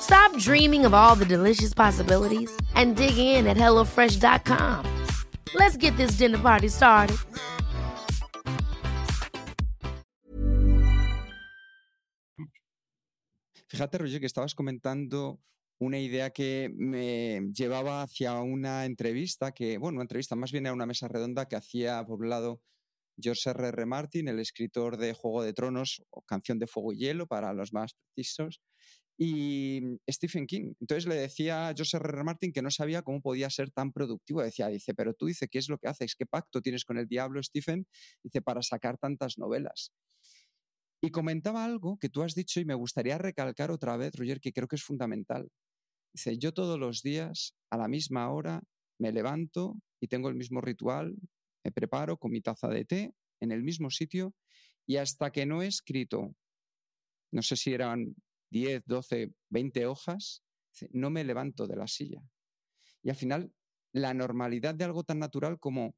Stop dreaming of all the delicious possibilities and dig in at HelloFresh.com. Let's get this dinner party started. Fíjate, Roger, que estabas comentando una idea que me llevaba hacia una entrevista que, bueno, una entrevista más bien a una mesa redonda que hacía por un lado George R. R. Martin, el escritor de Juego de Tronos o Canción de Fuego y Hielo para los más precisos, y mm, Stephen King. Entonces le decía a Joseph R. Martin que no sabía cómo podía ser tan productivo. Decía, dice, pero tú dice, ¿qué es lo que haces? ¿Qué pacto tienes con el diablo, Stephen? Dice, para sacar tantas novelas. Y comentaba algo que tú has dicho y me gustaría recalcar otra vez, Roger, que creo que es fundamental. Dice, yo todos los días, a la misma hora, me levanto y tengo el mismo ritual, me preparo con mi taza de té en el mismo sitio y hasta que no he escrito, no sé si eran 10, 12, 20 hojas, no me levanto de la silla. Y al final, la normalidad de algo tan natural como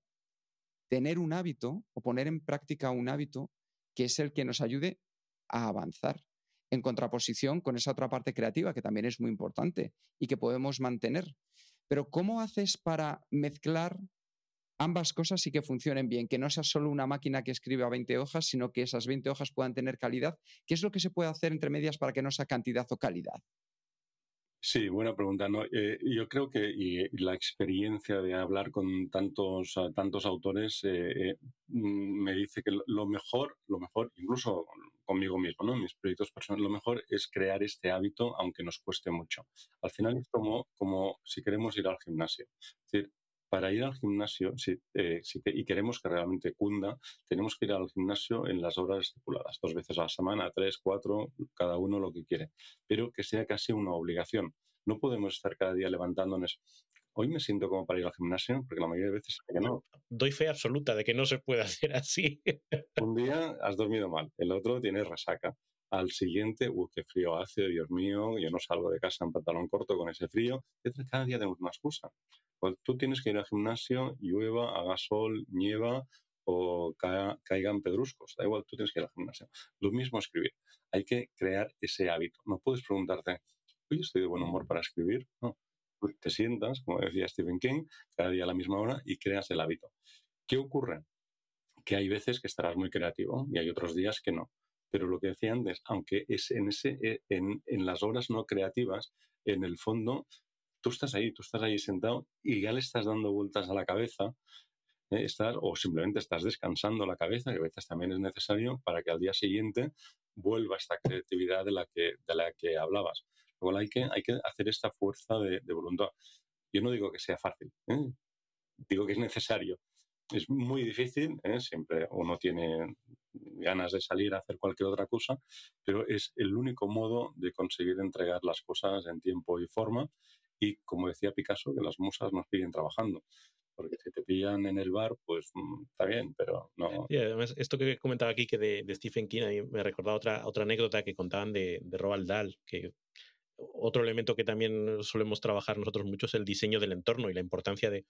tener un hábito o poner en práctica un hábito que es el que nos ayude a avanzar, en contraposición con esa otra parte creativa que también es muy importante y que podemos mantener. Pero ¿cómo haces para mezclar ambas cosas y que funcionen bien, que no sea solo una máquina que escribe a 20 hojas, sino que esas 20 hojas puedan tener calidad. ¿Qué es lo que se puede hacer entre medias para que no sea cantidad o calidad? Sí, buena pregunta. Eh, yo creo que y, la experiencia de hablar con tantos, tantos autores eh, eh, mm, me dice que lo mejor, lo mejor, incluso conmigo mismo, ¿no? mis proyectos personales, lo mejor es crear este hábito, aunque nos cueste mucho. Al final es como, como si queremos ir al gimnasio. Es decir, para ir al gimnasio, si, eh, y queremos que realmente cunda, tenemos que ir al gimnasio en las horas estipuladas, dos veces a la semana, tres, cuatro, cada uno lo que quiere, pero que sea casi una obligación. No podemos estar cada día levantándonos. Hoy me siento como para ir al gimnasio, porque la mayoría de veces que no. Doy fe absoluta de que no se puede *laughs* hacer así. Un día has dormido mal, el otro tienes resaca. Al siguiente, uy, qué frío hace, Dios mío, yo no salgo de casa en pantalón corto con ese frío. Cada día tenemos una excusa. Pues tú tienes que ir al gimnasio, llueva, haga sol, nieva o caigan pedruscos. Da igual, tú tienes que ir al gimnasio. Lo mismo escribir. Hay que crear ese hábito. No puedes preguntarte, hoy estoy de buen humor para escribir. No. te sientas, como decía Stephen King, cada día a la misma hora y creas el hábito. ¿Qué ocurre? Que hay veces que estarás muy creativo y hay otros días que no. Pero lo que decía antes, aunque es en, ese, eh, en, en las horas no creativas, en el fondo tú estás ahí, tú estás ahí sentado y ya le estás dando vueltas a la cabeza, ¿eh? o simplemente estás descansando la cabeza, que a veces también es necesario para que al día siguiente vuelva esta creatividad de la que, de la que hablabas. Luego hay que, hay que hacer esta fuerza de, voluntad. Yo no digo que sea fácil, ¿eh? digo que es necesario. Es muy difícil, ¿eh? siempre uno tiene ganas de salir a hacer cualquier otra cosa, pero es el único modo de conseguir entregar las cosas en tiempo y forma y como decía Picasso, que las musas nos siguen trabajando. porque si te pillan en el bar, pues mm, está bien, pero no. Y además, esto que comentaba aquí que de, Stephen King, me recordado otra, otra anécdota que contaban de, de Roald Dahl, que otro elemento que también solemos trabajar nosotros mucho es el diseño del entorno y la importancia de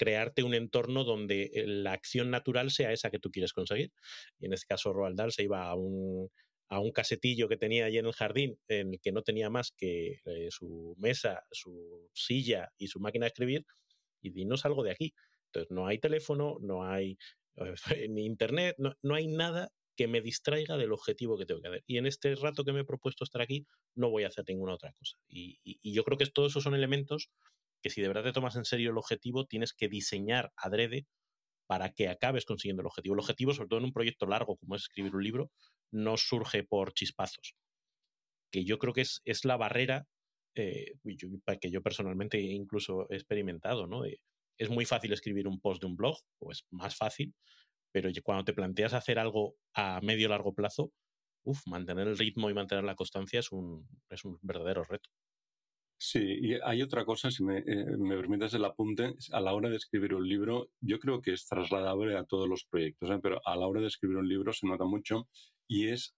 crearte un entorno donde eh, la acción natural sea esa que tú quieres conseguir. Y en este caso, Roald Dahl se iba a un, a un casetillo que tenía allí en el jardín, en el que no tenía más que eh, su mesa, su silla y su máquina de escribir, y no salgo de aquí. Entonces, no hay teléfono, no hay *laughs* ni internet, no, no hay nada que me distraiga del objetivo que tengo que hacer. Y en este rato que me he propuesto estar aquí, no voy a hacer ninguna otra cosa. Y, y yo creo que todos esos son elementos que si de verdad te tomas en serio el objetivo, tienes que diseñar adrede para que acabes consiguiendo el objetivo. El objetivo, sobre todo en un proyecto largo como es escribir un libro, no surge por chispazos. Que yo creo que es, es la barrera eh, que yo personalmente incluso he experimentado, ¿no? es muy fácil escribir un post de un blog, o es más fácil, pero cuando te planteas hacer algo a medio largo plazo, uf, mantener el ritmo y mantener la constancia es un, es un verdadero reto. Sí, y hay otra cosa, si me, eh, permites el apunte, a la hora de escribir un libro, yo creo que es trasladable a todos los proyectos, ¿eh? pero a la hora de escribir un libro se nota mucho y es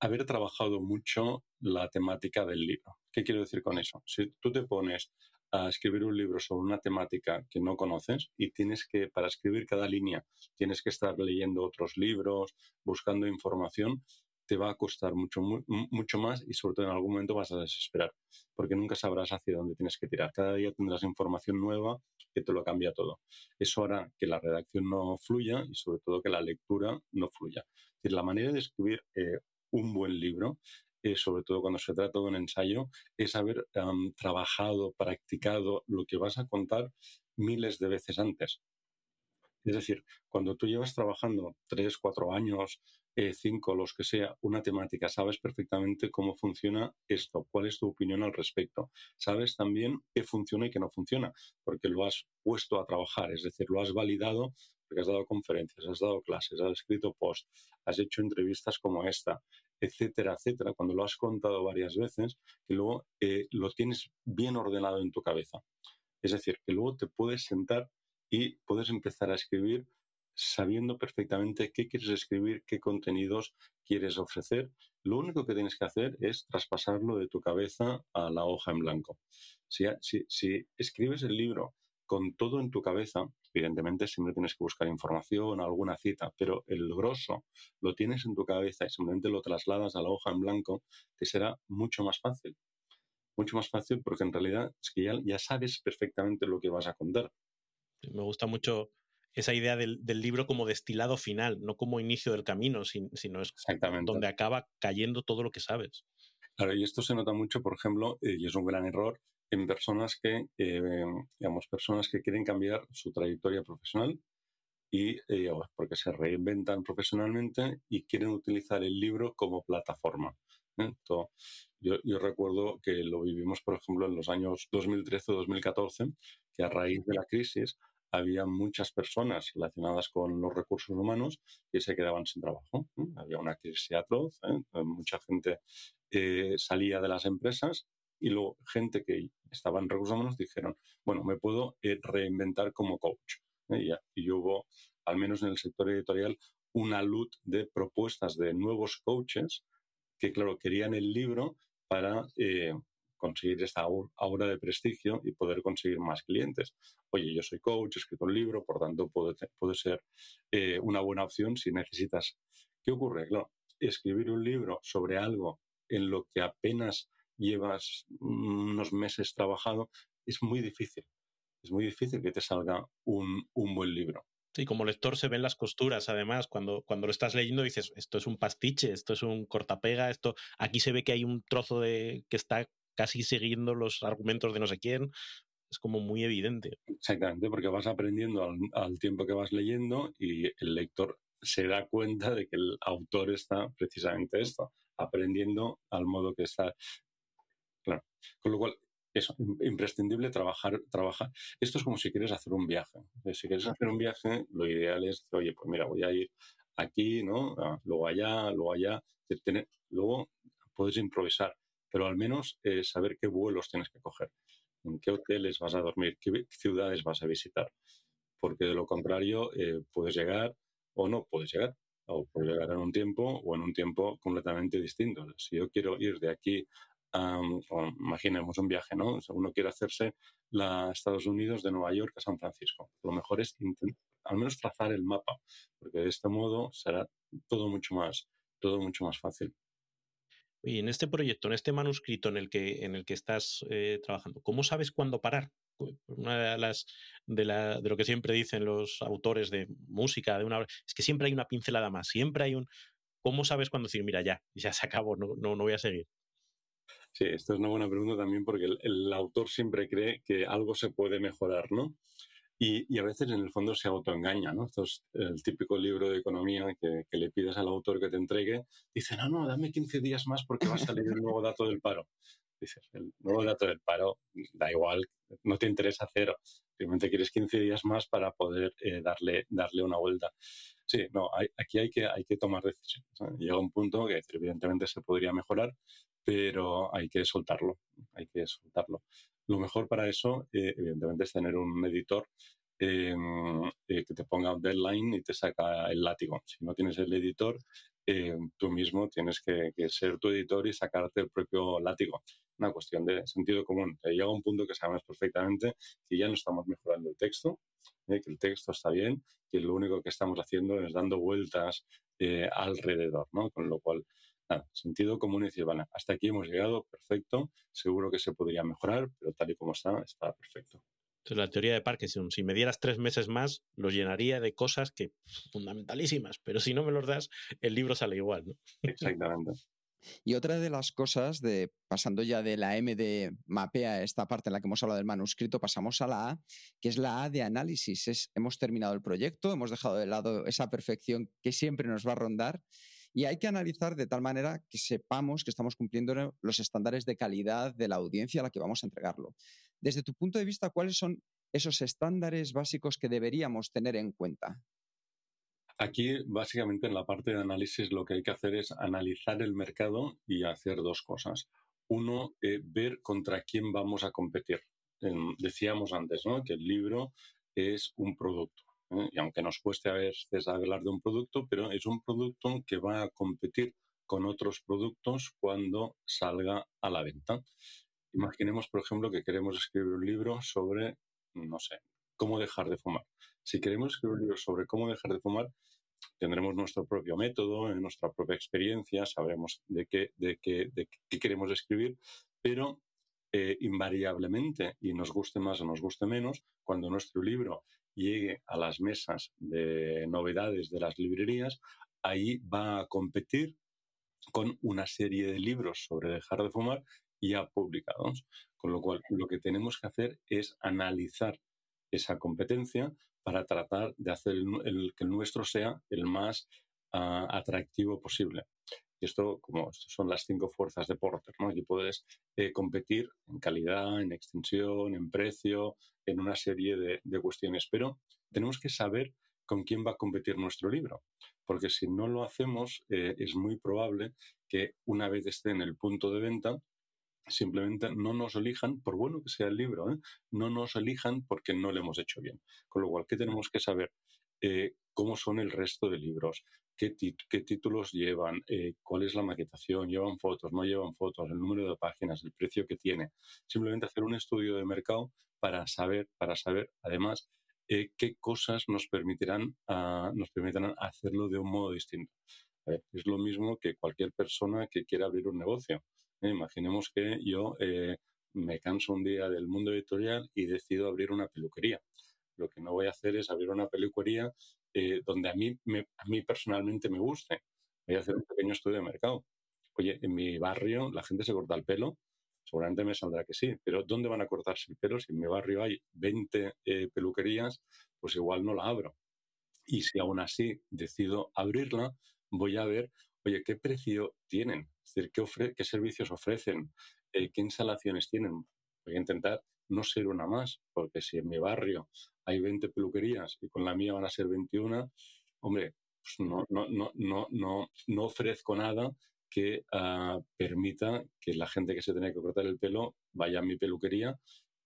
haber trabajado mucho la temática del libro. ¿Qué quiero decir con eso? Si tú te pones a escribir un libro sobre una temática que no conoces y tienes que, para escribir cada línea, tienes que estar leyendo otros libros, buscando información, te va a costar mucho, mucho más y sobre todo en algún momento vas a desesperar, porque nunca sabrás hacia dónde tienes que tirar. Cada día tendrás información nueva que te lo cambia todo. Eso hará que la redacción no fluya y sobre todo que la lectura no fluya. Es la manera de escribir eh, un buen libro eh, sobre todo cuando se trata de un ensayo, es haber trabajado, practicado lo que vas a contar miles de veces antes. Es decir, cuando tú llevas trabajando tres, cuatro años, eh, cinco, los que sea, una temática, sabes perfectamente cómo funciona esto, cuál es tu opinión al respecto. Sabes también qué funciona y qué no funciona, porque lo has puesto a trabajar, es decir, lo has validado porque has dado conferencias, has dado clases, has escrito posts, has hecho entrevistas como esta, etcétera, etcétera, cuando lo has contado varias veces, que luego eh, lo tienes bien ordenado en tu cabeza. Es decir, que luego te puedes sentar y puedes empezar a escribir sabiendo perfectamente qué quieres escribir, qué contenidos quieres ofrecer. Lo único que tienes que hacer es traspasarlo de tu cabeza a la hoja en blanco. Si, si, escribes el libro con todo en tu cabeza, evidentemente siempre tienes que buscar información, alguna cita, pero el grosso lo tienes en tu cabeza y simplemente lo trasladas a la hoja en blanco, te será mucho más fácil. Mucho más fácil porque en realidad es que ya sabes perfectamente lo que vas a contar. Me gusta mucho esa idea del, libro como destilado final, no como inicio del camino, sino es donde acaba cayendo todo lo que sabes. Claro, y esto se nota mucho, por ejemplo, eh, y es un gran error, en personas que, eh, digamos, personas que quieren cambiar su trayectoria profesional y eh, porque se reinventan profesionalmente y quieren utilizar el libro como plataforma. yo, yo, recuerdo que lo vivimos, por ejemplo, en los años 2013 o 2014, que a raíz de la crisis había muchas personas relacionadas con los recursos humanos que se quedaban sin trabajo. Había una crisis atroz, ¿eh? mucha gente eh, salía de las empresas y luego gente que estaba en recursos humanos dijeron, bueno, me puedo eh, reinventar como coach. Y, y hubo, al menos en el sector editorial, una luz de propuestas de nuevos coaches que, claro, querían el libro para conseguir esta aura de prestigio y poder conseguir más clientes. Oye, yo soy coach, he escrito un libro, por tanto puede, puede ser eh, una buena opción si necesitas. ¿Qué ocurre? Claro, escribir un libro sobre algo en lo que apenas llevas unos meses trabajado es muy difícil. Es muy difícil que te salga un, un buen libro. Sí, como lector se ven las costuras, además, cuando, cuando lo estás leyendo dices, esto es un pastiche, esto es un cortapega, esto, aquí se ve que hay un trozo de que está casi siguiendo los argumentos de no sé quién. Es como muy evidente. Exactamente, porque vas aprendiendo al, tiempo que vas leyendo y el lector se da cuenta de que el autor está precisamente esto, aprendiendo al modo que está. Claro. Con lo cual, es imprescindible trabajar, trabajar. Esto es como si quieres hacer un viaje. Si quieres hacer un viaje, lo ideal es, oye, pues mira, voy a ir aquí, ¿no? Ah, luego allá, luego allá. Luego puedes improvisar pero al menos eh, saber qué vuelos tienes que coger. en qué hoteles vas a dormir, qué ciudades vas a visitar. Porque de lo contrario, eh, puedes llegar o no puedes llegar. O puedes llegar en un tiempo o en un tiempo completamente distinto. Si yo quiero ir de aquí a, imaginemos un viaje, ¿no? uno quiere hacerse la Estados Unidos de Nueva York a San Francisco. Lo mejor es al menos trazar el mapa, porque de este modo será todo mucho más, todo mucho más fácil. Y en este proyecto, en este manuscrito en el que, en el que estás eh, trabajando, ¿cómo sabes cuándo parar? Una de las de, la, de lo que siempre dicen los autores de música, de una es que siempre hay una pincelada más, siempre hay un. ¿Cómo sabes cuándo decir, mira, ya, ya se acabó, no, no, no voy a seguir? Sí, esto es una buena pregunta también porque el, autor siempre cree que algo se puede mejorar, ¿no? Y, a veces en el fondo se autoengaña, ¿no? Esto es el típico libro de economía que, le pides al autor que te entregue. Dice, no, no, dame 15 días más porque va a salir el nuevo dato del paro. Dices, el nuevo dato del paro, da igual, no te interesa cero. Simplemente quieres 15 días más para poder eh, darle, darle una vuelta. Sí, no, aquí hay que, hay que tomar decisiones. Llega un punto que evidentemente se podría mejorar, pero hay que soltarlo, hay que soltarlo. Lo mejor para eso, eh, evidentemente, es tener un editor em, eh, que te ponga deadline y te saca el látigo. Si no tienes el editor, eh, tú mismo tienes que, ser tu editor y sacarte el propio látigo. Una cuestión de sentido común. llega un punto que sabemos perfectamente que ya no estamos mejorando el texto, que el texto está bien, que lo único que estamos haciendo es dando vueltas alrededor, ¿no? Con lo cual sentido común y decir, vale, hasta aquí hemos llegado, perfecto, seguro que se podría mejorar, pero tal y como está, está perfecto. Entonces, la teoría de Parkinson, si me dieras tres meses más, los llenaría de cosas que fundamentalísimas, pero si no me los das, el libro sale igual, ¿no? Exactamente. *laughs* Y otra de las cosas, de, pasando ya de la M de mapea, esta parte en la que hemos hablado del manuscrito, pasamos a la A, que es la A de análisis. Es, hemos terminado el proyecto, hemos dejado de lado esa perfección que siempre nos va a rondar y hay que analizar de tal manera que sepamos que estamos cumpliendo los estándares de calidad de la audiencia a la que vamos a entregarlo. Desde tu punto de vista, ¿cuáles son esos estándares básicos que deberíamos tener en cuenta? Aquí, básicamente, en la parte de análisis, lo que hay que hacer es analizar el mercado y hacer dos cosas. Uno, eh, ver contra quién vamos a competir. decíamos antes ¿no? que el libro es un producto. ¿Eh? y aunque nos cueste a veces hablar de un producto, pero es un producto que va a competir con otros productos cuando salga a la venta. Imaginemos, por ejemplo, que queremos escribir un libro sobre, no sé, cómo dejar de fumar. Si queremos escribir un libro sobre cómo dejar de fumar, tendremos nuestro propio método, nuestra propia experiencia, sabremos de qué, de qué, de qué queremos escribir, pero eh, invariablemente, y nos guste más o nos guste menos, cuando nuestro libro llegue a las mesas de novedades de las librerías, ahí va a competir con una serie de libros sobre dejar de fumar ya publicados. Con lo cual, lo que tenemos que hacer es analizar esa competencia para tratar de hacer el, que el nuestro sea el más ah, atractivo posible. Y esto, como son las cinco fuerzas de Porter, ¿no? Aquí puedes eh, competir en calidad, en extensión, en precio, en una serie de, cuestiones. Pero tenemos que saber con quién va a competir nuestro libro. Porque si no lo hacemos, eh, es muy probable que una vez esté en el punto de venta, simplemente no nos elijan, por bueno que sea el libro, ¿eh? no nos elijan porque no lo hemos hecho bien. Con lo cual, ¿qué tenemos que saber? cómo son el resto de libros, qué, títulos llevan, eh, cuál es la maquetación, llevan fotos, no llevan fotos, el número de páginas, el precio que tiene. Simplemente hacer un estudio de mercado para saber, para saber además eh, qué cosas nos permitirán, ah, nos permitirán hacerlo de un modo distinto. es lo mismo que cualquier persona que quiera abrir un negocio. ¿eh? imaginemos que yo me canso un día del mundo editorial y decido abrir una peluquería. Lo que no voy a hacer es abrir una peluquería eh, donde a mí, a mí personalmente me guste. Voy a hacer un pequeño estudio de mercado. Oye, en mi barrio la gente se corta el pelo, seguramente me saldrá que sí, pero ¿dónde van a cortarse el pelo? Si en mi barrio hay 20 eh, peluquerías, pues igual no la abro. Y si aún así decido abrirla, voy a ver, oye, ¿qué precio tienen? Decir, ¿qué, qué servicios ofrecen? Eh, ¿Qué instalaciones tienen? Voy a intentar no ser una más, porque si en mi barrio hay 20 peluquerías y con la mía van a ser 21, hombre, pues no, no, no, no, no, no ofrezco nada que ah, permita que la gente que se tiene que cortar el pelo vaya a mi peluquería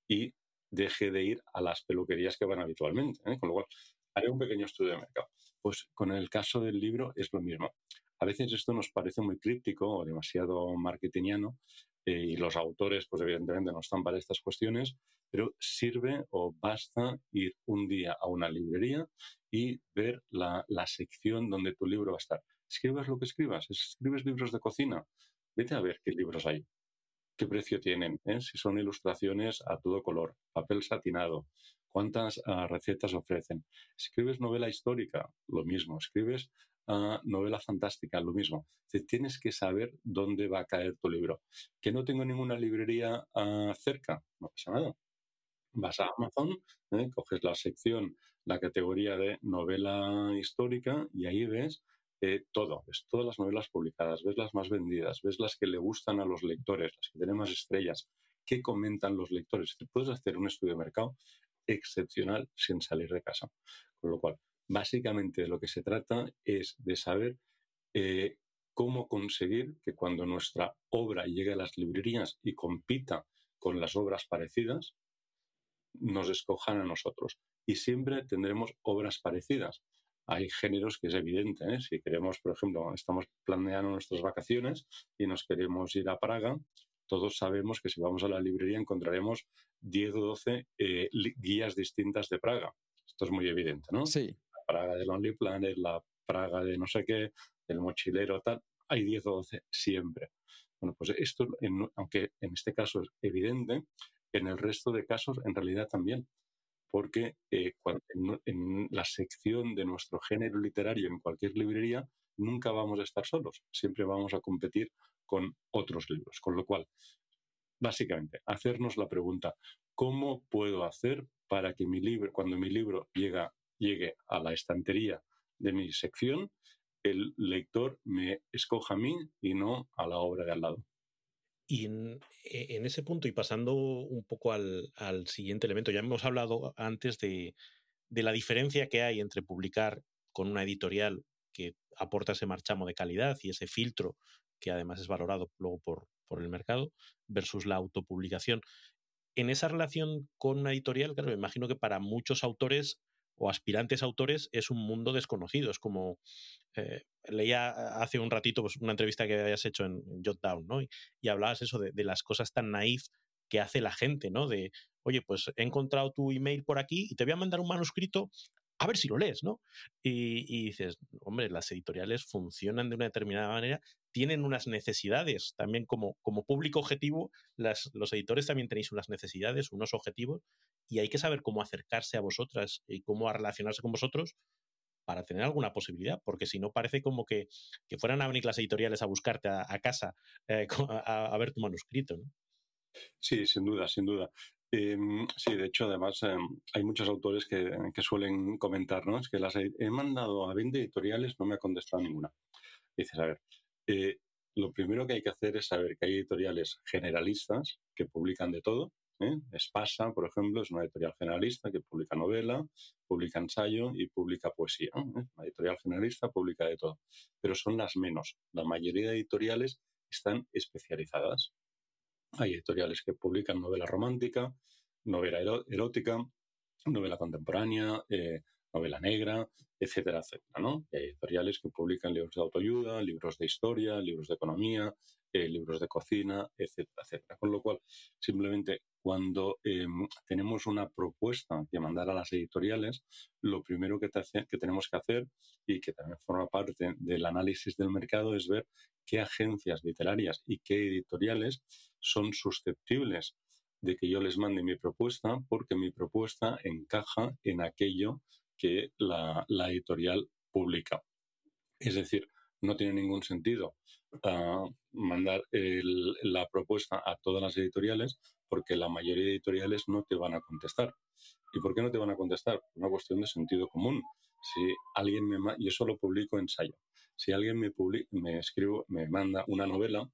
y deje de ir a las peluquerías que van habitualmente. ¿eh? Con lo cual, haré un pequeño estudio de mercado. Pues con el caso del libro es lo mismo. A veces esto nos parece muy críptico o demasiado marketingiano y los autores, pues evidentemente no están para estas cuestiones, pero sirve o basta ir un día a una librería y ver la, la sección donde tu libro va a estar. Escribas lo que escribas, escribes libros de cocina, vete a ver qué libros hay, qué precio tienen, ¿eh? si son ilustraciones a todo color, papel satinado, cuántas ah, recetas ofrecen. Escribes novela histórica, lo mismo. Escribes novela fantástica, lo mismo. tienes que saber dónde va a caer tu libro. Que no tengo ninguna librería ah, cerca, no pasa nada. Vas a Amazon, ¿eh? coges la sección, la categoría de novela histórica y ahí ves eh, todo, ves todas las novelas publicadas, ves las más vendidas, ves las que le gustan a los lectores, las que tienen más estrellas, qué comentan los lectores. Te puedes hacer un estudio de mercado excepcional sin salir de casa. Con lo cual, básicamente lo que se trata es de saber eh, cómo conseguir que cuando nuestra obra llegue a las librerías y compita con las obras parecidas, nos escojan a nosotros. Y siempre tendremos obras parecidas hay géneros que es evidente. ¿eh? Si queremos, por ejemplo, estamos planeando nuestras vacaciones y nos queremos ir a Praga, todos sabemos que si vamos a la librería encontraremos 10 o 12 eh, guías distintas de Praga. Esto es muy evidente, ¿no? Sí. Praga de Lonely Planet, la Praga de no sé qué, el mochilero, tal. Hay 10 o 12 siempre. Bueno, pues esto, aunque en este caso es evidente, en el resto de casos en realidad también porque eh, en, la sección de nuestro género literario en cualquier librería nunca vamos a estar solos, siempre vamos a competir con otros libros. Con lo cual, básicamente, hacernos la pregunta, ¿cómo puedo hacer para que mi libro, cuando mi libro llega, llegue a la estantería de mi sección, el lector me escoja a mí y no a la obra de al lado? Y e, en, ese punto, y pasando un poco al, siguiente elemento, ya hemos hablado antes de, la diferencia que hay entre publicar con una editorial que aporta ese marchamo de calidad y ese filtro que además es valorado luego por, por el mercado, versus la autopublicación. En esa relación con una editorial, claro, me imagino que para muchos autores o aspirantes autores es un mundo desconocido. Es como eh, leía hace un ratito pues, una entrevista que habías hecho en, Jotdown, ¿no? Y, hablabas eso de, las cosas tan naif que hace la gente, ¿no? De, oye, pues he encontrado tu email por aquí y te voy a mandar un manuscrito a ver si lo lees, ¿no? Y, dices, hombre, las editoriales funcionan de una determinada manera, tienen unas necesidades, también como, como público objetivo, las, los editores también tenéis unas necesidades, unos objetivos, y hay que saber cómo acercarse a vosotras y cómo relacionarse con vosotros para tener alguna posibilidad, porque si no parece como que, fueran a venir las editoriales a buscarte a, casa eh, *laughs* a, ver tu manuscrito, ¿no? Sí, sin duda, sin duda. Em, sí, de hecho, además, em, hay muchos autores que, suelen comentar, ¿no? Es que las he, mandado a 20 editoriales, no me ha contestado ninguna. dices, a ver, eh, lo primero que hay que hacer es saber que hay editoriales generalistas que publican de todo. ¿Eh? Espasa, por ejemplo, es una editorial generalista que publica novela, publica ensayo y publica poesía. ¿eh? Editorial generalista publica de todo. Pero son las menos. La mayoría de editoriales están especializadas. Hay editoriales que publican novela romántica, novela erótica, novela contemporánea, eh, novela negra, etcétera, etcétera, hay editoriales que publican libros de autoayuda, libros de historia, libros de economía, eh, libros de cocina, etcétera, etcétera. Con lo cual, simplemente cuando em, tenemos una propuesta que mandar a las editoriales, lo primero que, que tenemos que hacer y que también forma parte del análisis del mercado es ver qué agencias literarias y qué editoriales son susceptibles de que yo les mande mi propuesta porque mi propuesta encaja en aquello que la, editorial publica. Es decir, no tiene ningún sentido ah, mandar la propuesta a todas las editoriales porque la mayoría de editoriales no te van a contestar. ¿Y por qué no te van a contestar? Una cuestión de sentido común. Si alguien me yo solo publico ensayo. Si alguien me, me escribo, me manda una novela,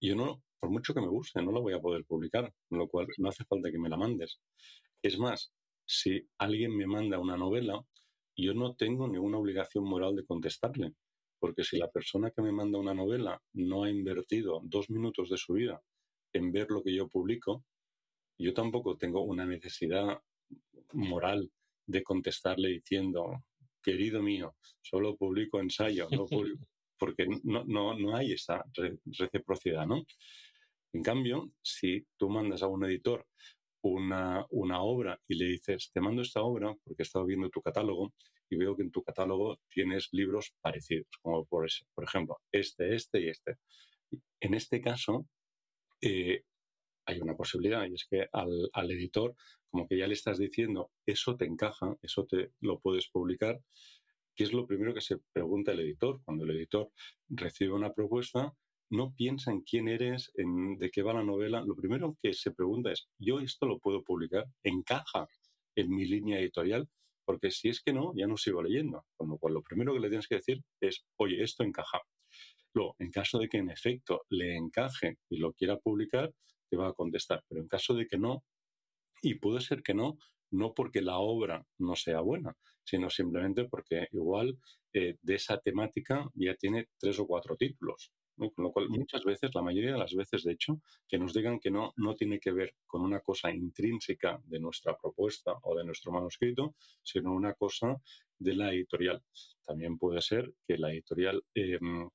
yo no, por mucho que me guste, no la voy a poder publicar, con lo cual no hace falta que me la mandes. Es más, si alguien me manda una novela, yo no tengo ninguna obligación moral de contestarle, porque si la persona que me manda una novela no ha invertido dos minutos de su vida en ver lo que yo publico, yo tampoco tengo una necesidad moral de contestarle diciendo, querido mío, solo publico ensayo, no *laughs* porque no, no, no hay esa reciprocidad, ¿no? En cambio, si tú mandas a un editor una, una, obra y le dices, te mando esta obra porque he estado viendo tu catálogo y veo que en tu catálogo tienes libros parecidos, como por, por ejemplo, este, este y este. En este caso, eh, hay una posibilidad y es que al, al, editor, como que ya le estás diciendo, eso te encaja, eso te lo puedes publicar, ¿qué es lo primero que se pregunta el editor? Cuando el editor recibe una propuesta, no piensa en quién eres, en de qué va la novela. Lo primero que se pregunta es, ¿yo esto lo puedo publicar? ¿Encaja en mi línea editorial? Porque si es que no, ya no sigo leyendo. Con lo cual, lo primero que le tienes que decir es, oye, esto encaja. Luego, en caso de que en efecto le encaje y lo quiera publicar, te va a contestar. Pero en caso de que no, y puede ser que no, no porque la obra no sea buena, sino simplemente porque igual eh, de esa temática ya tiene tres o cuatro títulos. Con lo cual, muchas veces, la mayoría de las veces, de hecho, que nos digan que no, no tiene que ver con una cosa intrínseca de nuestra propuesta o de nuestro manuscrito, sino una cosa de la editorial. También puede ser que la editorial em,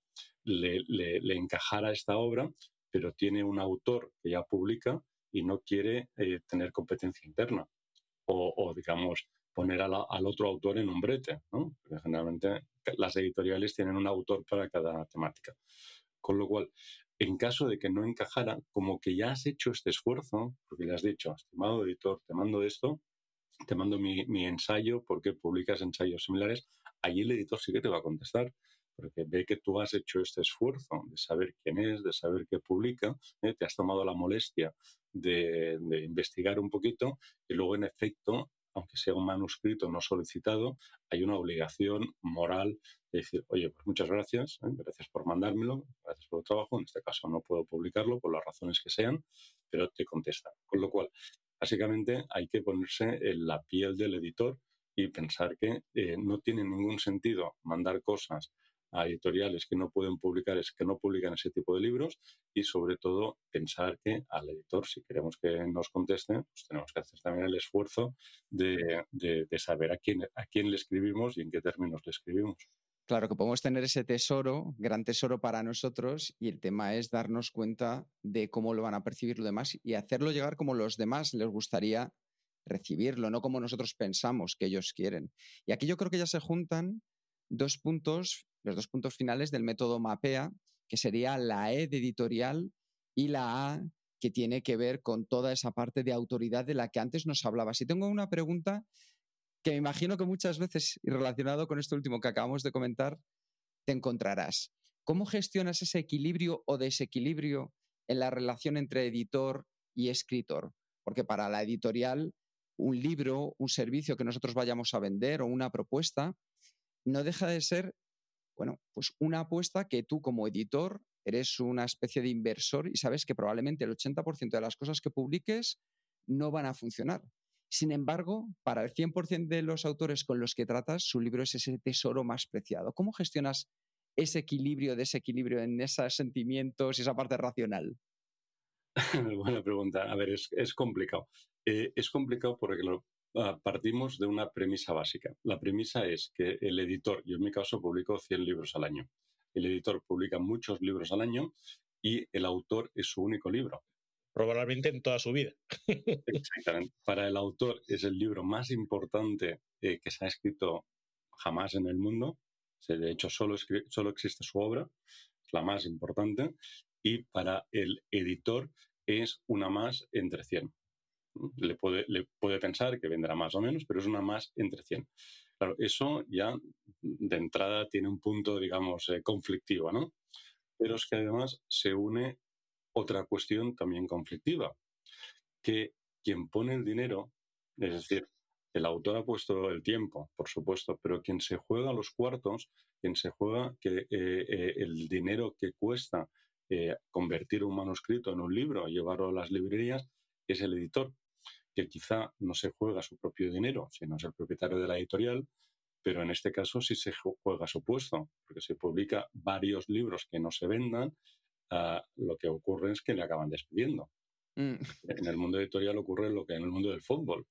le, le, encajara esta obra, pero tiene un autor que ya publica y no quiere eh, tener competencia interna. O, digamos, poner al otro autor en un brete, ¿no? Porque generalmente las editoriales tienen un autor para cada temática. Con lo cual, en caso de que no encajara, como que ya has hecho este esfuerzo, porque le has dicho, estimado editor, te mando esto, te mando mi, ensayo porque publicas ensayos similares, allí el editor sí que te va a contestar, porque ve que tú has hecho este esfuerzo de saber quién es, de saber qué publica, ¿eh? te has tomado la molestia de, investigar un poquito y luego en efecto aunque sea un manuscrito no solicitado, hay una obligación moral de decir, oye, pues muchas gracias, ¿eh? gracias por mandármelo, gracias por el trabajo, en este caso no puedo publicarlo por las razones que sean, pero te contestan. Con lo cual, básicamente hay que ponerse en la piel del editor y pensar que eh, no tiene ningún sentido mandar cosas a editoriales que no pueden publicar, es que no publican ese tipo de libros y sobre todo pensar que al editor, si queremos que nos conteste, pues tenemos que hacer también el esfuerzo de, de, saber a quién, a quién le escribimos y en qué términos le escribimos. Claro que podemos tener ese tesoro, gran tesoro para nosotros, y el tema es darnos cuenta de cómo lo van a percibir los demás y hacerlo llegar como los demás les gustaría recibirlo, no como nosotros pensamos que ellos quieren. Y aquí yo creo que ya se juntan dos puntos los dos puntos finales del método MAPEA, que sería la E de editorial y la A que tiene que ver con toda esa parte de autoridad de la que antes nos hablaba. Si tengo una pregunta que me imagino que muchas veces, y relacionado con esto último que acabamos de comentar, te encontrarás. ¿Cómo gestionas ese equilibrio o desequilibrio en la relación entre editor y escritor? Porque para la editorial, un libro, un servicio que nosotros vayamos a vender o una propuesta, no deja de ser bueno, pues una apuesta que tú como editor eres una especie de inversor y sabes que probablemente el 80% de las cosas que publiques no van a funcionar. Sin embargo, para el 100% de los autores con los que tratas, su libro es ese tesoro más preciado. ¿Cómo gestionas ese equilibrio, desequilibrio en esos sentimientos y esa parte racional? *laughs* Buena pregunta. A ver, es, complicado. Eh, es complicado porque lo, partimos de una premisa básica. La premisa es que el editor, yo en mi caso publico 100 libros al año, el editor publica muchos libros al año y el autor es su único libro. Probablemente en toda su vida. *laughs* Exactamente. Para el autor es el libro más importante eh, que se ha escrito jamás en el mundo. De hecho, solo, solo existe su obra, es la más importante. Y para el editor es una más entre 100 le puede, le puede pensar que vendrá más o menos, pero es una más entre 100. Claro, eso ya de entrada tiene un punto, digamos, eh, conflictivo, ¿no? Pero es que además se une otra cuestión también conflictiva, que quien pone el dinero, es decir, el autor ha puesto el tiempo, por supuesto, pero quien se juega los cuartos, quien se juega que eh, eh, el dinero que cuesta convertir un manuscrito en un libro, llevarlo a las librerías, es el editor que quizá no se juega su propio dinero, sino es el propietario de la editorial, pero en este caso sí se juega su puesto, porque se publica varios libros que no se vendan, ah, lo que ocurre es que le acaban despidiendo. Mm. En el mundo editorial ocurre lo que en el mundo del fútbol.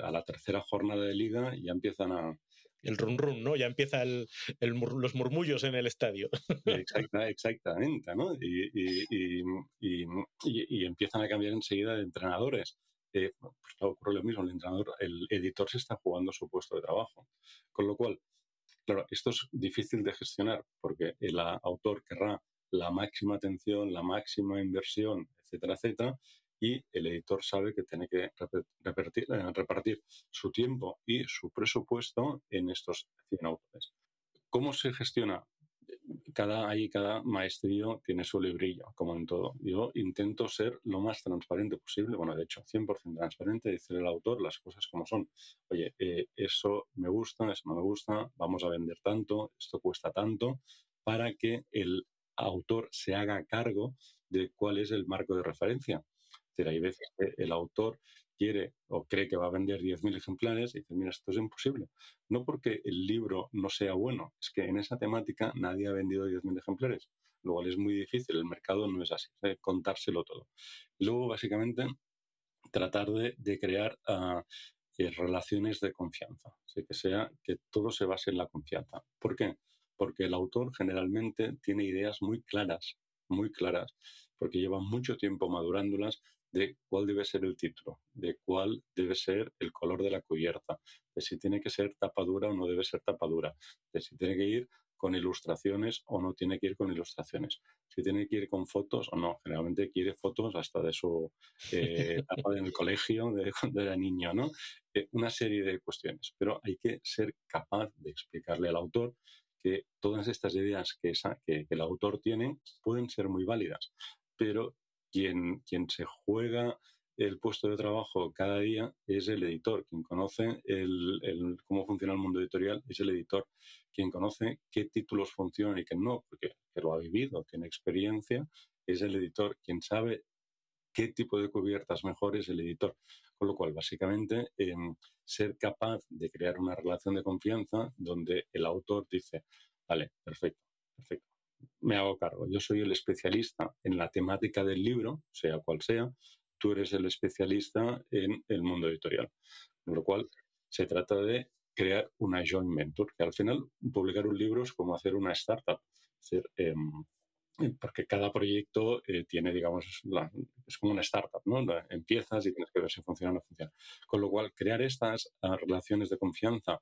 A la tercera jornada de liga ya empiezan a, el run run, ¿no? Ya empieza el, los murmullos en el estadio. *laughs* exactamente, ¿no? Y, empiezan a cambiar enseguida de entrenadores. Eh, pues ocurre lo mismo, el entrenador, el editor se está jugando su puesto de trabajo. Con lo cual, claro, esto es difícil de gestionar porque el autor querrá la máxima atención, la máxima inversión, etcétera, etcétera, y el editor sabe que tiene que repartir, eh, repartir su tiempo y su presupuesto en estos 100 autores. ¿Cómo se gestiona? Cada, ahí cada maestrío tiene su librillo, como en todo. Yo intento ser lo más transparente posible, bueno, de hecho, 100% transparente, decirle al autor las cosas como son. Oye, eh, eso me gusta, eso no me gusta, vamos a vender tanto, esto cuesta tanto, para que el autor se haga cargo de cuál es el marco de referencia decir, hay veces que el autor quiere o cree que va a vender 10.000 ejemplares y dice, mira, esto es imposible. No porque el libro no sea bueno, es que en esa temática nadie ha vendido 10.000 ejemplares, lo cual es muy difícil, el mercado no es así, contárselo todo. luego, básicamente, tratar de, crear ah, eh, relaciones de confianza, que sea que todo se base en la confianza. ¿Por qué? Porque el autor generalmente tiene ideas muy claras, muy claras, porque lleva mucho tiempo madurándolas de cuál debe ser el título, de cuál debe ser el color de la cubierta, de si tiene que ser tapadura o no debe ser tapadura, de si tiene que ir con ilustraciones o no tiene que ir con ilustraciones, si tiene que ir con fotos o no. Generalmente quiere fotos hasta de su eh, *laughs* etapa en el colegio, de *laughs* cuando era niño, ¿no? Eh, una serie de cuestiones, pero hay que ser capaz de explicarle al autor que todas estas ideas que, que el autor tiene pueden ser muy válidas, pero quien, quien se juega el puesto de trabajo cada día es el editor. Quien conoce el, cómo funciona el mundo editorial es el editor. Quien conoce qué títulos funcionan y qué no, porque que lo ha vivido, tiene experiencia, es el editor. Quien sabe qué tipo de cubiertas mejor es el editor. Con lo cual, básicamente, em, ser capaz de crear una relación de confianza donde el autor dice, vale, perfecto, perfecto me hago cargo. Yo soy el especialista en la temática del libro, sea cual sea, tú eres el especialista en el mundo editorial. Con lo cual, se trata de crear una joint venture, que al final publicar un libro es como hacer una startup. Em, porque cada proyecto eh, tiene, digamos, es como una startup, ¿no? Empiezas y tienes que ver si funciona o no funciona. Con lo cual, crear estas ah, relaciones de confianza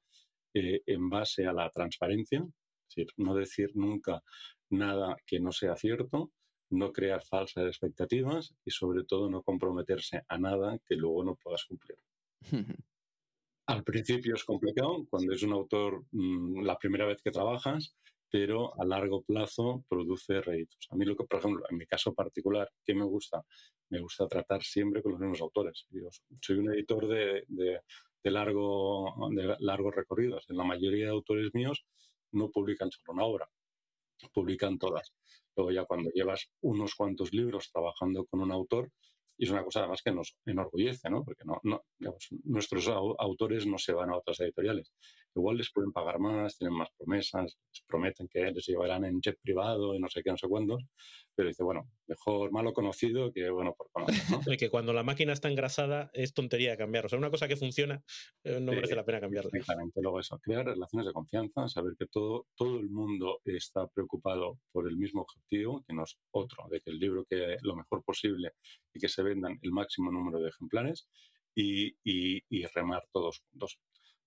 eh, en base a la transparencia, es decir, no decir nunca nada que no sea cierto, no crear falsas expectativas y sobre todo no comprometerse a nada que luego no puedas cumplir. *laughs* Al principio es complicado, cuando es un autor mm, la primera vez que trabajas, pero a largo plazo produce réditos. A mí, lo que, por ejemplo, en mi caso particular, ¿qué me gusta? Me gusta tratar siempre con los mismos autores. soy un editor de, de, largo, de largos recorridos. En la mayoría de autores míos no publican solo una obra, publican todas. Luego ya cuando llevas unos cuantos libros trabajando con un autor, y es una cosa además que nos enorgullece, ¿no? Porque no, nuestros autores no se van a otras editoriales. Igual les pueden pagar más, tienen más promesas, les prometen que les llevarán en jet privado y no sé qué, no sé cuántos, pero dice, bueno, mejor malo conocido que bueno por conocer. ¿no? *laughs* y que cuando la máquina está engrasada es tontería cambiar. O sea, una cosa que funciona eh, no merece la pena cambiar. Exactamente, luego eso, crear relaciones de confianza, saber que todo, todo el mundo está preocupado por el mismo objetivo, que no es otro, de que el libro quede lo mejor posible y que se vendan el máximo número de ejemplares y, y, remar todos juntos.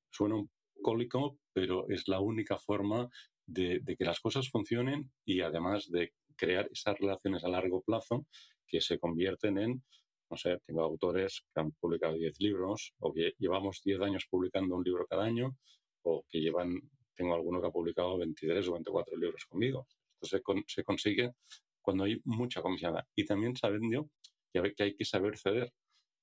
Suena un pero es la única forma de, que las cosas funcionen y además de crear esas relaciones a largo plazo que se convierten en, no sé, tengo autores que han publicado 10 libros o que llevamos 10 años publicando un libro cada año o que llevan, tengo alguno que ha publicado 23 o 24 libros conmigo. Esto se, consigue cuando hay mucha confianza y también sabiendo que hay que saber ceder.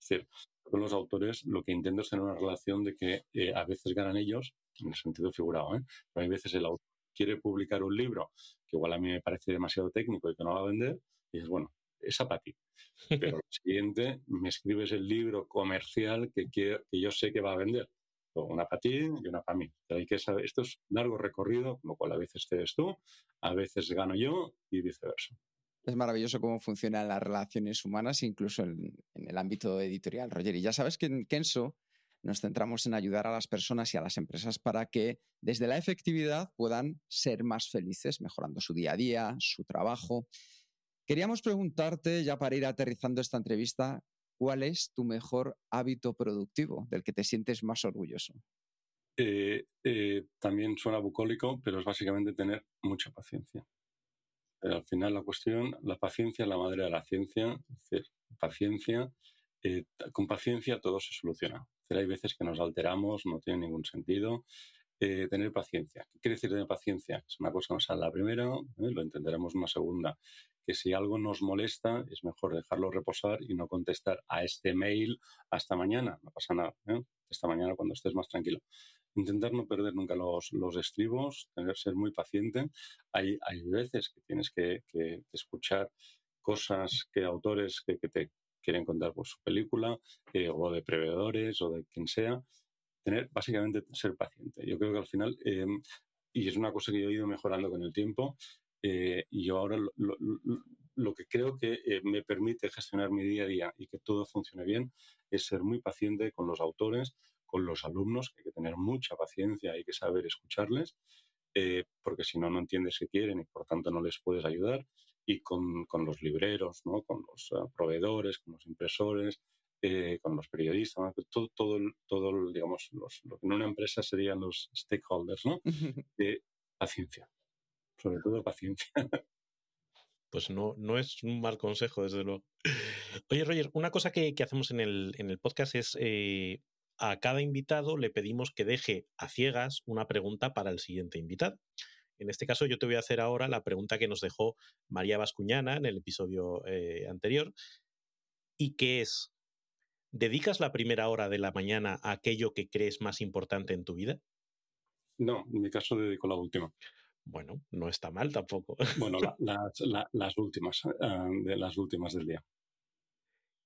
Es decir, con los autores lo que intento es tener una relación de que eh, a veces ganan ellos, en el sentido figurado, ¿eh? pero hay veces el autor quiere publicar un libro que igual a mí me parece demasiado técnico y que no va a vender, y dices, bueno, esa para ti. Pero *laughs* lo siguiente, me escribes el libro comercial que, que yo sé que va a vender. Una para ti y una para mí. hay que saber, esto es largo recorrido, con lo cual a veces te ves tú, a veces gano yo y viceversa. Es maravilloso cómo funcionan las relaciones humanas, incluso en, el ámbito editorial, Roger. Y ya sabes que en Kenso nos centramos en ayudar a las personas y a las empresas para que desde la efectividad puedan ser más felices, mejorando su día a día, su trabajo. Queríamos preguntarte, ya para ir aterrizando esta entrevista, ¿cuál es tu mejor hábito productivo del que te sientes más orgulloso? Eh, eh, también suena bucólico, pero es básicamente tener mucha paciencia. Al final la cuestión, la paciencia es la madre de la ciencia, es paciencia, eh, con paciencia todo se soluciona. hay veces que nos alteramos, no tiene ningún sentido. tener paciencia. ¿Qué quiere decir tener paciencia? Es una cosa que nos sale la primera, lo entenderemos una segunda. Que si algo nos molesta, es mejor dejarlo reposar y no contestar a este mail hasta mañana. No pasa nada. Esta mañana cuando estés más tranquilo intentar no perder nunca los, los estribos, tener, ser muy paciente. Hay, hay veces que tienes que, escuchar cosas que autores que, te quieren contar por su película, eh, o de prevedores, o de quien sea. Tener, básicamente, ser paciente. Yo creo que al final, eh, y es una cosa que yo he ido mejorando con el tiempo, eh, y yo ahora lo, que creo que me permite gestionar mi día a día y que todo funcione bien es ser muy paciente con los autores, con los alumnos, que hay que tener mucha paciencia, hay que saber escucharles, eh, porque si no, no entiendes qué quieren y por tanto no les puedes ayudar. Y con, con los libreros, ¿no? con los uh, proveedores, con los impresores, eh, con los periodistas, todo, todo, todo digamos, los, lo que en una empresa serían los stakeholders, ¿no? *laughs* Eh, paciencia, sobre todo paciencia. *laughs* Pues no, no es un mal consejo, desde luego. Oye, Roger, una cosa que, que hacemos en el, en el podcast es a cada invitado le pedimos que deje a ciegas una pregunta para el siguiente invitado. En este caso, yo te voy a hacer ahora la pregunta que nos dejó María Vascuñana en el episodio eh, anterior, y que es, ¿dedicas la primera hora de la mañana a aquello que crees más importante en tu vida? No, en mi caso dedico la última. Bueno, no está mal tampoco. Bueno, *laughs* las últimas, ah, de las últimas del día.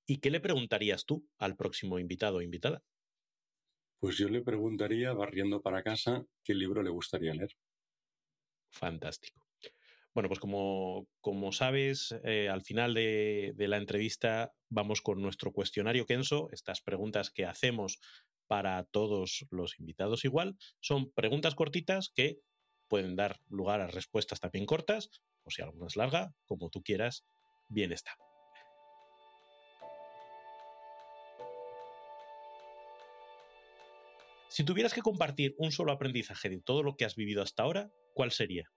¿Y qué le preguntarías tú al próximo invitado o invitada? Pues yo le preguntaría, barriendo para casa, qué libro le gustaría leer. Fantástico. Bueno, pues como, como sabes, eh, al final de, de, la entrevista vamos con nuestro cuestionario Kenso. Estas preguntas que hacemos para todos los invitados igual son preguntas cortitas que pueden dar lugar a respuestas también cortas, o si alguna es larga, como tú quieras, bien está. Si tuvieras que compartir un solo aprendizaje de todo lo que has vivido hasta ahora, ¿cuál sería?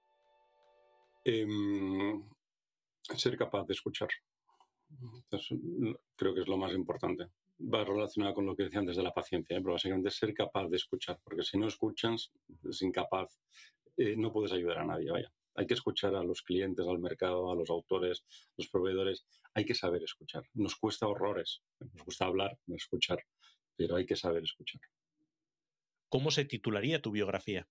Eh, ser capaz de escuchar. creo que es lo más importante. Va relacionado con lo que decía antes de la paciencia, ¿eh? pero básicamente ser capaz de escuchar, porque si no escuchas, es incapaz, eh, no puedes ayudar a nadie, vaya. Hay que escuchar a los clientes, al mercado, a los autores, los proveedores. Hay que saber escuchar. Nos cuesta horrores. Nos gusta hablar, no escuchar, pero hay que saber escuchar. ¿Cómo se titularía tu biografía?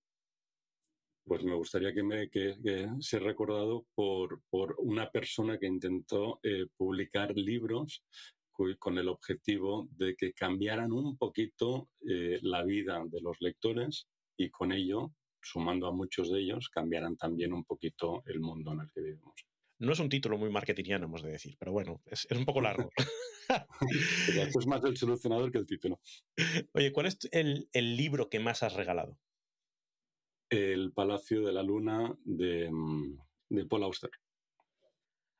Pues me gustaría que, me, que, sea recordado por, por, una persona que intentó eh, publicar libros con el objetivo de que cambiaran un poquito eh, la vida de los lectores y con ello, sumando a muchos de ellos, cambiaran también un poquito el mundo en el que vivimos. No es un título muy marketingiano, hemos de decir, pero bueno, es, es un poco largo. *laughs* Esto es más el solucionador que el título. *laughs* Oye, ¿cuál es el, el, libro que más has regalado? El Palacio de la Luna de, de Paul Auster.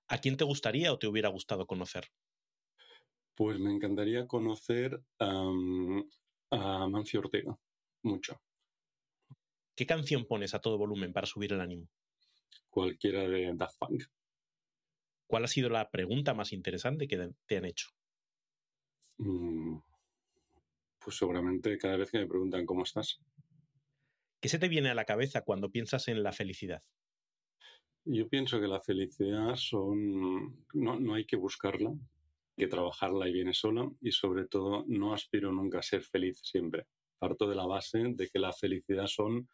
¿A quién te gustaría o te hubiera gustado conocer? Pues me encantaría conocer um, a Mancio Ortega, mucho. ¿Qué canción pones a todo volumen para subir el ánimo? Cualquiera de Daft Punk. ¿Cuál ha sido la pregunta más interesante que te han hecho? Mm, pues seguramente cada vez que me preguntan cómo estás. ¿Qué se te viene a la cabeza cuando piensas en la felicidad? Yo pienso que la felicidad son. No, no hay que buscarla, hay que trabajarla y viene sola. Y sobre todo, no aspiro nunca a ser feliz siempre. Parto de la base de que la felicidad son,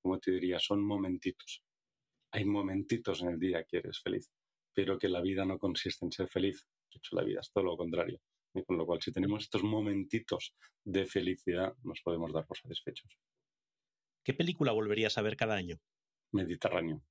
como te diría, son momentitos. Hay momentitos en el día que eres feliz pero que la vida no consiste en ser feliz. De hecho, la vida es todo lo contrario. Y con lo cual, si tenemos estos momentitos de felicidad, nos podemos dar por satisfechos. ¿Qué película volverías a ver cada año? Mediterráneo.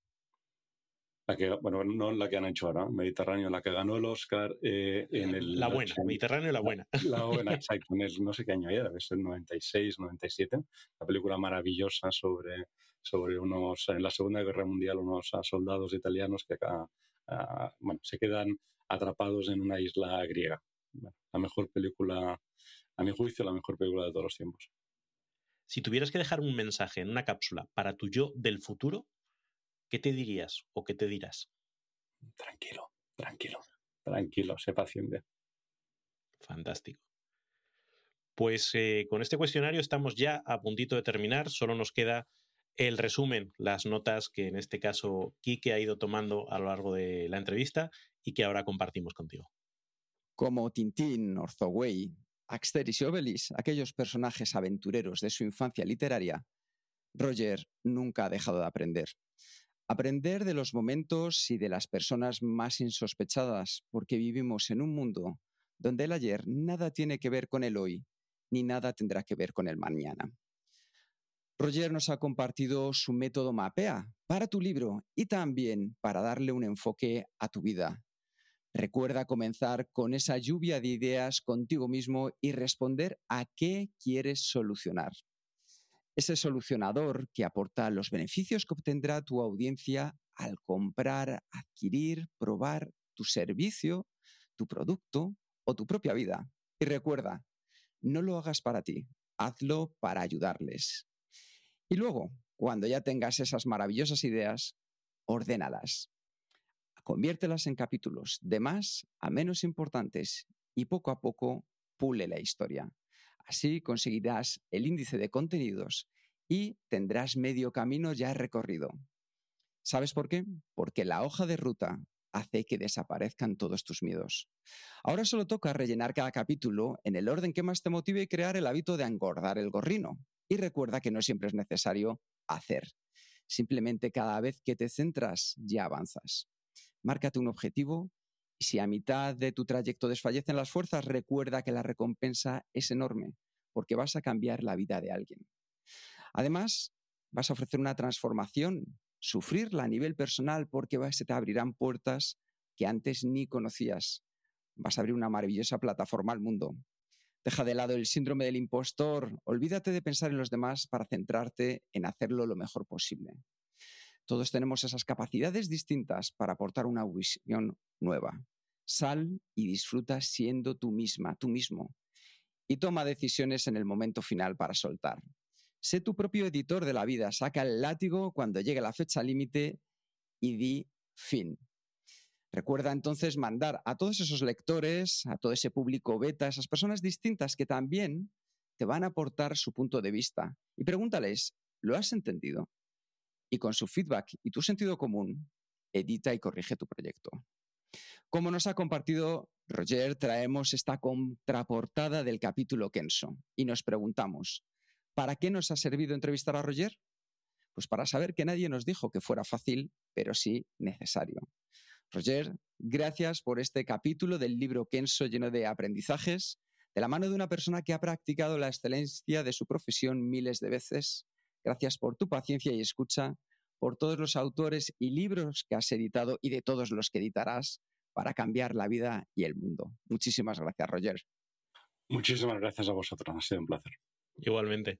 La que, bueno, no la que han hecho ahora, Mediterráneo, la que ganó el Oscar eh, en el... La buena, Mediterráneo la buena. *laughs* La buena, *laughs* exacto, no sé qué año era, debe ser 96, 97, la película maravillosa sobre, sobre unos, en la Segunda Guerra Mundial, unos soldados italianos que acá, ah, bueno, se quedan atrapados en una isla griega. la mejor película, a mi juicio, la mejor película de todos los tiempos. Si tuvieras que dejar un mensaje en una cápsula para tu yo del futuro, ¿qué te dirías o qué te dirás? Tranquilo, tranquilo, tranquilo, sé paciente. Fantástico. Pues eh, con este cuestionario estamos ya a puntito de terminar, solo nos queda el resumen, las notas que en este caso Quique ha ido tomando a lo largo de la entrevista y que ahora compartimos contigo. Como Tintín, Orzoway, Axteris y Obelix, aquellos personajes aventureros de su infancia literaria, Roger nunca ha dejado de aprender. Aprender de los momentos y de las personas más insospechadas, porque vivimos en un mundo donde el ayer nada tiene que ver con el hoy, ni nada tendrá que ver con el mañana. Roger nos ha compartido su método MAPEA para tu libro y también para darle un enfoque a tu vida, Recuerda comenzar con esa lluvia de ideas contigo mismo y responder a qué quieres solucionar. Ese solucionador que aporta los beneficios que obtendrá tu audiencia al comprar, adquirir, probar tu servicio, tu producto o tu propia vida. Y recuerda, no lo hagas para ti, hazlo para ayudarles. Y luego, cuando ya tengas esas maravillosas ideas, ordénalas. Conviértelas en capítulos de más a menos importantes y poco a poco pule la historia. Así conseguirás el índice de contenidos y tendrás medio camino ya recorrido. ¿Sabes por qué? Porque la hoja de ruta hace que desaparezcan todos tus miedos. Ahora solo toca rellenar cada capítulo en el orden que más te motive y crear el hábito de engordar el gorrino. Y recuerda que no siempre es necesario hacer. Simplemente cada vez que te centras ya avanzas. Márcate un objetivo y si a mitad de tu trayecto desfallecen las fuerzas, recuerda que la recompensa es enorme, porque vas a cambiar la vida de alguien. Además, vas a ofrecer una transformación, sufrirla a nivel personal, porque se te abrirán puertas que antes ni conocías. Vas a abrir una maravillosa plataforma al mundo. Deja de lado el síndrome del impostor, olvídate de pensar en los demás para centrarte en hacerlo lo mejor posible. Todos tenemos esas capacidades distintas para aportar una visión nueva. Sal y disfruta siendo tú misma, tú mismo. Y toma decisiones en el momento final para soltar. Sé tu propio editor de la vida, saca el látigo cuando llegue la fecha límite y di fin. Recuerda entonces mandar a todos esos lectores, a todo ese público beta, esas personas distintas que también te van a aportar su punto de vista. Y pregúntales, ¿lo has entendido? y con su feedback y tu sentido común, edita y corrige tu proyecto. Como nos ha compartido Roger, traemos esta contraportada del capítulo Kenso y nos preguntamos, ¿para qué nos ha servido entrevistar a Roger? Pues para saber que nadie nos dijo que fuera fácil, pero sí necesario. Roger, gracias por este capítulo del libro Kenso lleno de aprendizajes, de la mano de una persona que ha practicado la excelencia de su profesión miles de veces Gracias por tu paciencia y escucha, por todos los autores y libros que has editado y de todos los que editarás para cambiar la vida y el mundo. Muchísimas gracias, Roger. Muchísimas gracias a vosotros, ha sido un placer. Igualmente.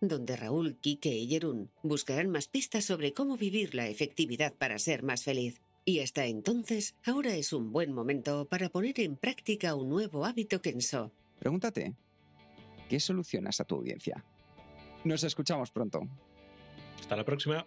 donde Raúl, Quique y Jerún buscarán más pistas sobre cómo vivir la efectividad para ser más feliz. Y hasta entonces, ahora es un buen momento para poner en práctica un nuevo hábito Kenso. Pregúntate, ¿Qué solucionas a tu audiencia? Nos escuchamos pronto. Hasta la próxima.